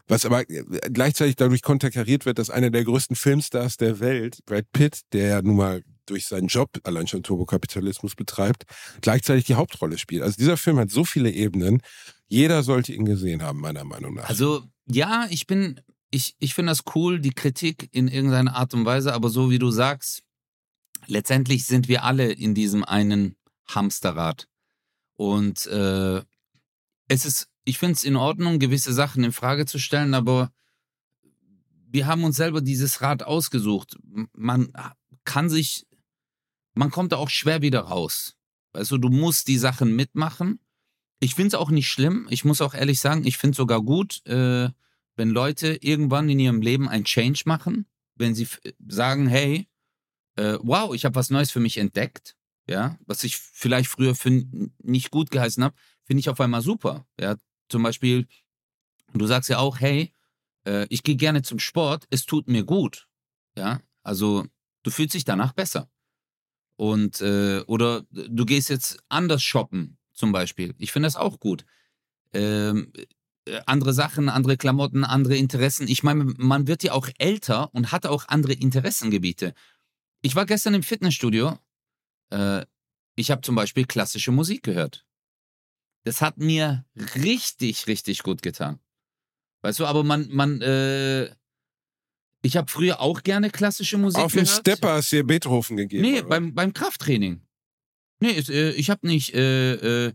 Was aber gleichzeitig dadurch konterkariert wird, dass einer der größten Filmstars der Welt, Brad Pitt, der ja nun mal durch seinen Job allein schon Turbokapitalismus betreibt, gleichzeitig die Hauptrolle spielt. Also dieser Film hat so viele Ebenen. Jeder sollte ihn gesehen haben, meiner Meinung nach. Also ja, ich bin, ich, ich finde das cool, die Kritik in irgendeiner Art und Weise, aber so wie du sagst, letztendlich sind wir alle in diesem einen Hamsterrad. Und äh, es ist, ich finde es in Ordnung, gewisse Sachen in Frage zu stellen, aber wir haben uns selber dieses Rad ausgesucht. Man kann sich, man kommt da auch schwer wieder raus. Du, du musst die Sachen mitmachen. Ich finde es auch nicht schlimm. Ich muss auch ehrlich sagen, ich finde es sogar gut, äh, wenn Leute irgendwann in ihrem Leben ein Change machen, wenn sie sagen, hey, äh, wow, ich habe was Neues für mich entdeckt, ja, was ich vielleicht früher für nicht gut geheißen habe, finde ich auf einmal super. Ja, zum Beispiel, du sagst ja auch, hey, äh, ich gehe gerne zum Sport, es tut mir gut. Ja, also du fühlst dich danach besser. Und, äh, oder du gehst jetzt anders shoppen, zum Beispiel. Ich finde das auch gut. Ähm, äh, andere Sachen, andere Klamotten, andere Interessen. Ich meine, man wird ja auch älter und hat auch andere Interessengebiete. Ich war gestern im Fitnessstudio. Äh, ich habe zum Beispiel klassische Musik gehört. Das hat mir richtig, richtig gut getan. Weißt du, aber man, man, äh, ich habe früher auch gerne klassische Musik Auf gehört. dem Stepper hast du dir Beethoven gegeben. Nee, oder? beim, beim Krafttraining. Nee, es, äh, ich habe nicht, äh, äh,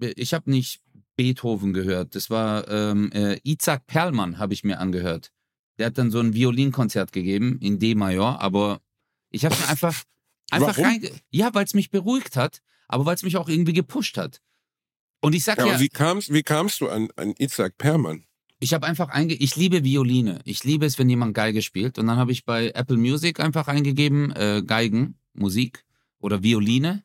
ich habe nicht Beethoven gehört. Das war ähm, äh, Isaac Perlmann, habe ich mir angehört. Der hat dann so ein Violinkonzert gegeben in D-Major, aber ich habe mir einfach, einfach Warum? rein. Ja, weil es mich beruhigt hat, aber weil es mich auch irgendwie gepusht hat. Und ich sag ja, ja, wie kamst, wie kamst du an, an Isaac Perman? Ich habe einfach einge, ich liebe Violine. Ich liebe es, wenn jemand Geige spielt. Und dann habe ich bei Apple Music einfach eingegeben äh, Geigen, Musik oder Violine.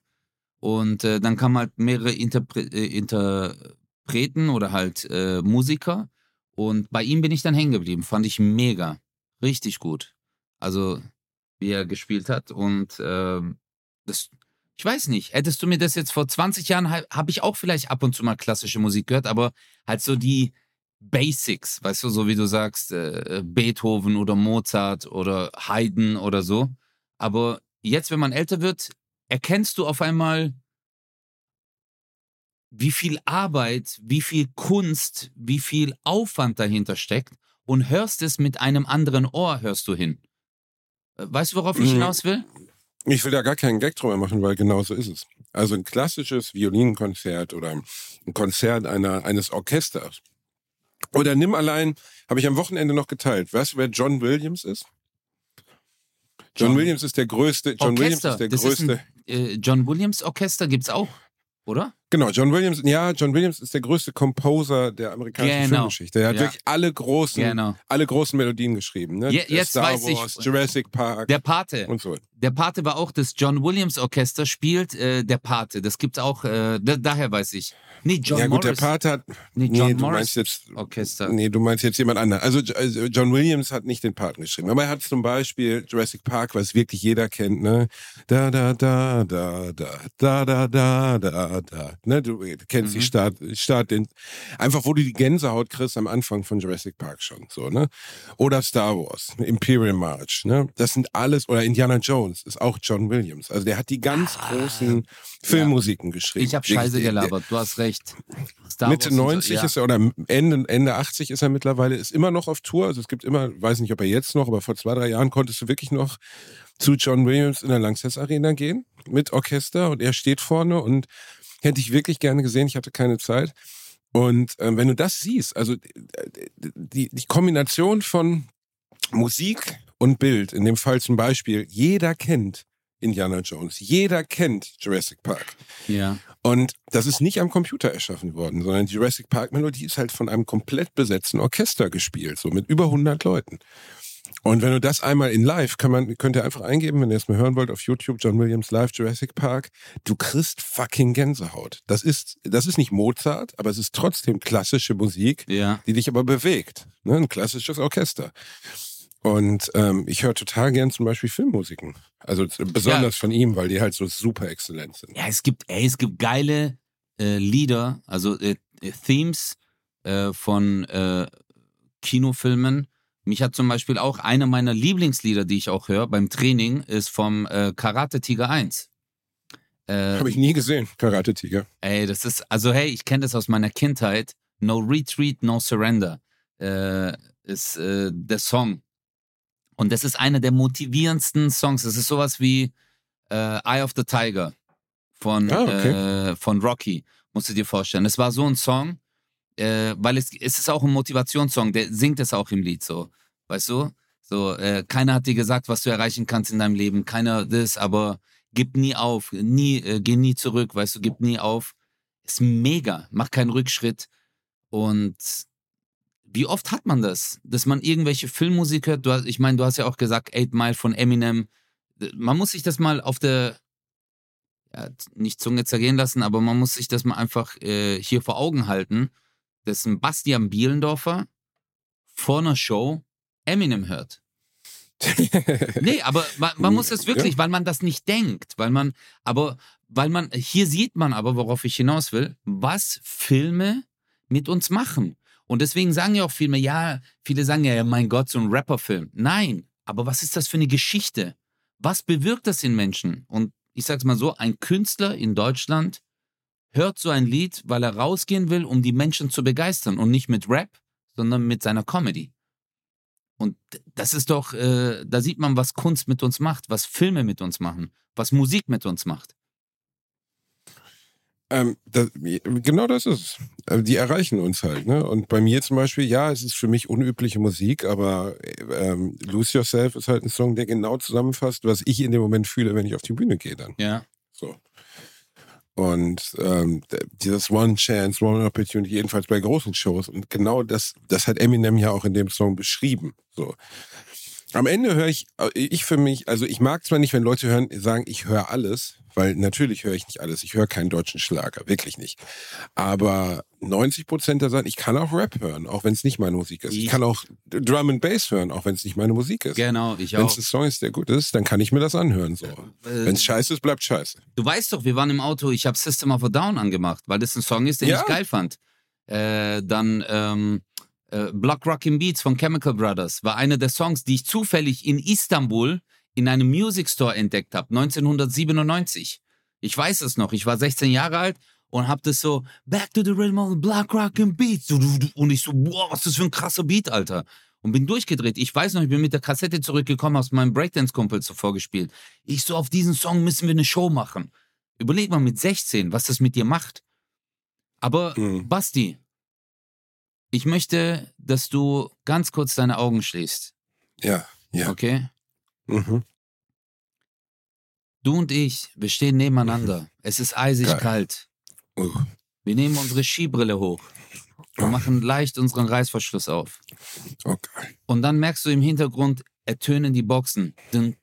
Und äh, dann kamen halt mehrere Interpre äh, Interpreten oder halt äh, Musiker. Und bei ihm bin ich dann hängen geblieben. Fand ich mega. Richtig gut. Also, wie er gespielt hat. Und ähm, das, ich weiß nicht, hättest du mir das jetzt vor 20 Jahren, habe ich auch vielleicht ab und zu mal klassische Musik gehört, aber halt so die Basics, weißt du, so wie du sagst, äh, Beethoven oder Mozart oder Haydn oder so. Aber jetzt, wenn man älter wird, erkennst du auf einmal, wie viel Arbeit, wie viel Kunst, wie viel Aufwand dahinter steckt und hörst es mit einem anderen Ohr, hörst du hin. Äh, Weißt du, worauf ich Mhm. hinaus will? Ich will da gar keinen Gag drüber machen, weil genau so ist es. Also ein klassisches Violinkonzert oder ein Konzert einer, eines Orchesters. Oder nimm allein, habe ich am Wochenende noch geteilt. Weißt du, wer John Williams ist? John, John- Williams ist der größte. John Williams Orchester. ist der das größte. Ist ein, äh, John Williams Orchester gibt's auch, oder? Genau, John Williams, ja, John Williams ist der größte Composer der amerikanischen Genau. Filmgeschichte. Er hat Ja. wirklich alle großen, Genau. alle großen Melodien geschrieben. Ne? Je- jetzt Star weiß ich- Wars, Jurassic Park Der Pate. und so. Der Pate war auch das John Williams Orchester, spielt äh, der Pate. Das gibt's auch, äh, da, daher weiß ich. Nee, John ja gut, Morris. der Part hat. nee, nee, John du Morris meinst jetzt. Orchester. Nee, du meinst jetzt jemand anderen. Also also John Williams hat nicht den Part geschrieben, aber er hat zum Beispiel Jurassic Park, was wirklich jeder kennt, ne? Da da da da da da da da da da. Ne, du kennst Mhm. die Start, Start den, einfach wo du die Gänsehaut kriegst am Anfang von Jurassic Park schon, so ne? Oder Star Wars, Imperial March, ne? Das sind alles oder Indiana Jones ist auch John Williams. Also der hat die ganz Ah, großen Filmmusiken geschrieben. Ich habe Scheiße gelabert, du hast recht. Star Mitte Wars und so, 90 ja. ist er, oder Ende, Ende 80 ist er mittlerweile, ist immer noch auf Tour. Also es gibt immer, weiß nicht, ob er jetzt noch, aber vor zwei, drei Jahren konntest du wirklich noch zu John Williams in der Langsess Arena gehen mit Orchester und er steht vorne und hätte ich wirklich gerne gesehen. Ich hatte keine Zeit. Und ähm, wenn du das siehst, also äh, die, die Kombination von Musik und Bild, in dem Fall zum Beispiel, jeder kennt Indiana Jones, jeder kennt Jurassic Park. Ja. Und das ist nicht am Computer erschaffen worden, sondern die Jurassic Park Melodie ist halt von einem komplett besetzten Orchester gespielt, so mit über 100 Leuten. Und wenn du das einmal in live, kann man, könnt ihr einfach eingeben, wenn ihr es mal hören wollt, auf YouTube, John Williams Live Jurassic Park, du kriegst fucking Gänsehaut. Das ist, das ist nicht Mozart, aber es ist trotzdem klassische Musik, Ja. die dich aber bewegt. Ne? Ein klassisches Orchester. Und ähm, ich höre total gern zum Beispiel Filmmusiken. Also besonders von ihm, weil die halt so super exzellent sind. Ja, es gibt, ey, es gibt geile äh, Lieder, also äh, äh, Themes äh, von äh, Kinofilmen. Mich hat zum Beispiel auch einer meiner Lieblingslieder, die ich auch höre beim Training, ist vom äh, Karate Tiger 1. Äh, Habe ich nie gesehen, Karate Tiger. Ey, das ist, also hey, ich kenne das aus meiner Kindheit. No Retreat, No Surrender äh, ist äh, der Song. Und das ist einer der motivierendsten Songs. Das ist sowas wie äh, Eye of the Tiger von, Ah, okay. äh, von Rocky, musst du dir vorstellen. Es war so ein Song, äh, weil es, es ist auch ein Motivationssong, der singt es auch im Lied so, weißt du? So, äh, keiner hat dir gesagt, was du erreichen kannst in deinem Leben, keiner das, aber gib nie auf, nie, äh, geh nie zurück, weißt du, gib nie auf. Ist mega, mach keinen Rückschritt. Und wie oft hat man das, dass man irgendwelche Filmmusik hört? Hast, ich meine, du hast ja auch gesagt, Eight Mile von Eminem. Man muss sich das mal auf der, ja, nicht Zunge zergehen lassen, aber man muss sich das mal einfach äh, hier vor Augen halten, dass ein Bastian Bielendorfer vor einer Show Eminem hört. Nee, aber man, man muss es wirklich, weil man das nicht denkt, weil man, aber, weil man, hier sieht man aber, worauf ich hinaus will, was Filme mit uns machen. Und deswegen sagen ja auch Filme, ja, viele sagen ja, mein Gott, so ein Rapperfilm. Nein, aber was ist das für eine Geschichte? Was bewirkt das in Menschen? Und ich sag's mal so, ein Künstler in Deutschland hört so ein Lied, weil er rausgehen will, um die Menschen zu begeistern und nicht mit Rap, sondern mit seiner Comedy. Und das ist doch, äh, da sieht man, was Kunst mit uns macht, was Filme mit uns machen, was Musik mit uns macht. Ähm, das, genau das ist es. Äh, Die erreichen uns halt. Ne? Und bei mir zum Beispiel, ja, es ist für mich unübliche Musik, aber ähm, Lose Yourself ist halt ein Song, der genau zusammenfasst, was ich in dem Moment fühle, wenn ich auf die Bühne gehe dann. Ja. So. Und ähm, dieses One Chance, One Opportunity, jedenfalls bei großen Shows. Und genau das, das hat Eminem ja auch in dem Song beschrieben. So. Am Ende höre ich, äh, ich für mich, also ich mag zwar nicht, wenn Leute hören, sagen, ich höre alles, weil natürlich höre ich nicht alles. Ich höre keinen deutschen Schlager, wirklich nicht. Aber 90 Prozent da sagen, ich kann auch Rap hören, auch wenn es nicht meine Musik ist. Ich Ich- kann auch Drum and Bass hören, auch wenn es nicht meine Musik ist. Genau, ich Wenn auch. es ein Song ist, der gut ist, dann kann ich mir das anhören. So. Äh, Wenn es scheiße ist, bleibt scheiße. Du weißt doch, wir waren im Auto, ich habe System of a Down angemacht, weil das ein Song ist, den Ja. ich geil fand. Äh, dann ähm, äh, Block Rockin' Beats von Chemical Brothers war einer der Songs, die ich zufällig in Istanbul in einem Music Store entdeckt habe, 1997. Ich weiß es noch, ich war 16 Jahre alt und hab das so, Back to the Rhythm of the Block Rockin' Beats. Und ich so, boah, was ist das für ein krasser Beat, Alter. Und bin durchgedreht. Ich weiß noch, ich bin mit der Kassette zurückgekommen, aus meinem Breakdance-Kumpel zuvor gespielt. Ich so, auf diesen Song müssen wir eine Show machen. Überleg mal mit 16, was das mit dir macht. Aber Mhm. Basti, ich möchte, dass du ganz kurz deine Augen schließt. Ja, ja. Okay? Mhm. Du und ich, wir stehen nebeneinander. Mhm. Es ist eisig Geil. kalt. Uh. Wir nehmen unsere Skibrille hoch und oh. machen leicht unseren Reißverschluss auf. Oh, okay. Und dann merkst du im Hintergrund ertönen die Boxen. Und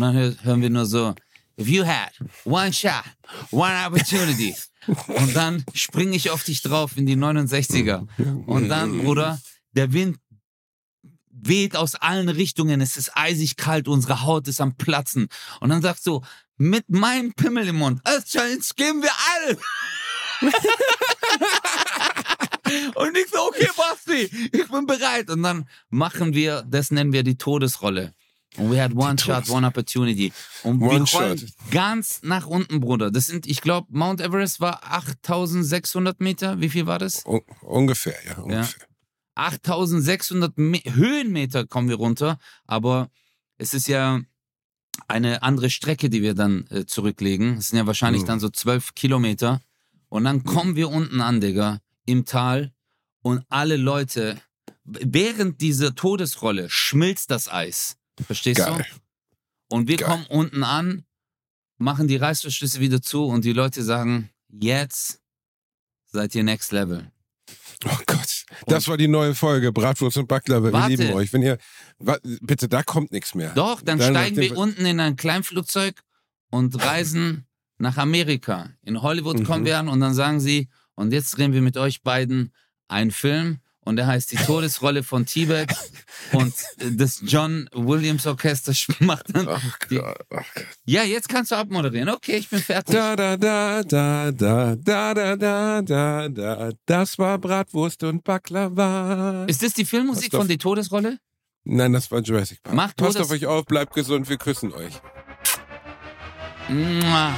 dann hören wir nur so if you had one shot, one opportunity. Und dann springe ich auf dich drauf in die 69er. Und dann, Bruder, der Wind weht aus allen Richtungen. Es ist eisig kalt, unsere Haut ist am Platzen. Und dann sagst du, mit meinem Pimmel im Mund, als Challenge geben wir alle. Und ich so, okay, Basti, ich bin bereit. Und dann machen wir, das nennen wir die Todesrolle. Und we had one shot, one opportunity. Und One wir rollen shot. ganz nach unten, Bruder. Das sind, ich glaube, Mount Everest war 8600 Meter. Wie viel war das? Un ungefähr, ja, ungefähr. 8600 Me Höhenmeter kommen wir runter, aber es ist ja eine andere Strecke, die wir dann äh, zurücklegen. Es sind ja wahrscheinlich Mhm. dann so 12 Kilometer. Und dann kommen wir unten an, Digga, im Tal und alle Leute, während dieser Todesrolle schmilzt das Eis. Verstehst Geil. du? Und wir Geil. kommen unten an, machen die Reißverschlüsse wieder zu und die Leute sagen, jetzt seid ihr next level. Oh Gott. Das war die neue Folge. Bratwurst und Backler. Wir lieben euch. Wenn ihr, bitte, da kommt nichts mehr. Doch, dann, Dann steigen wir unten in ein Kleinflugzeug und reisen nach Amerika. In Hollywood kommen Mhm. wir an und dann sagen sie, und jetzt drehen wir mit euch beiden einen Film und der heißt die Todesrolle von Tibet und das John Williams Orchester macht dann. Ach Gott, ach Gott. Ja, jetzt kannst du abmoderieren. Okay, ich bin fertig. Da, da, da, da, da, da, da, da, da, da. Das war Bratwurst und Baklava. Ist das die Filmmusik von die Todesrolle? Nein, das war Jurassic Park. Macht Passt Todes- auf euch auf, bleibt gesund, wir küssen euch. Mua.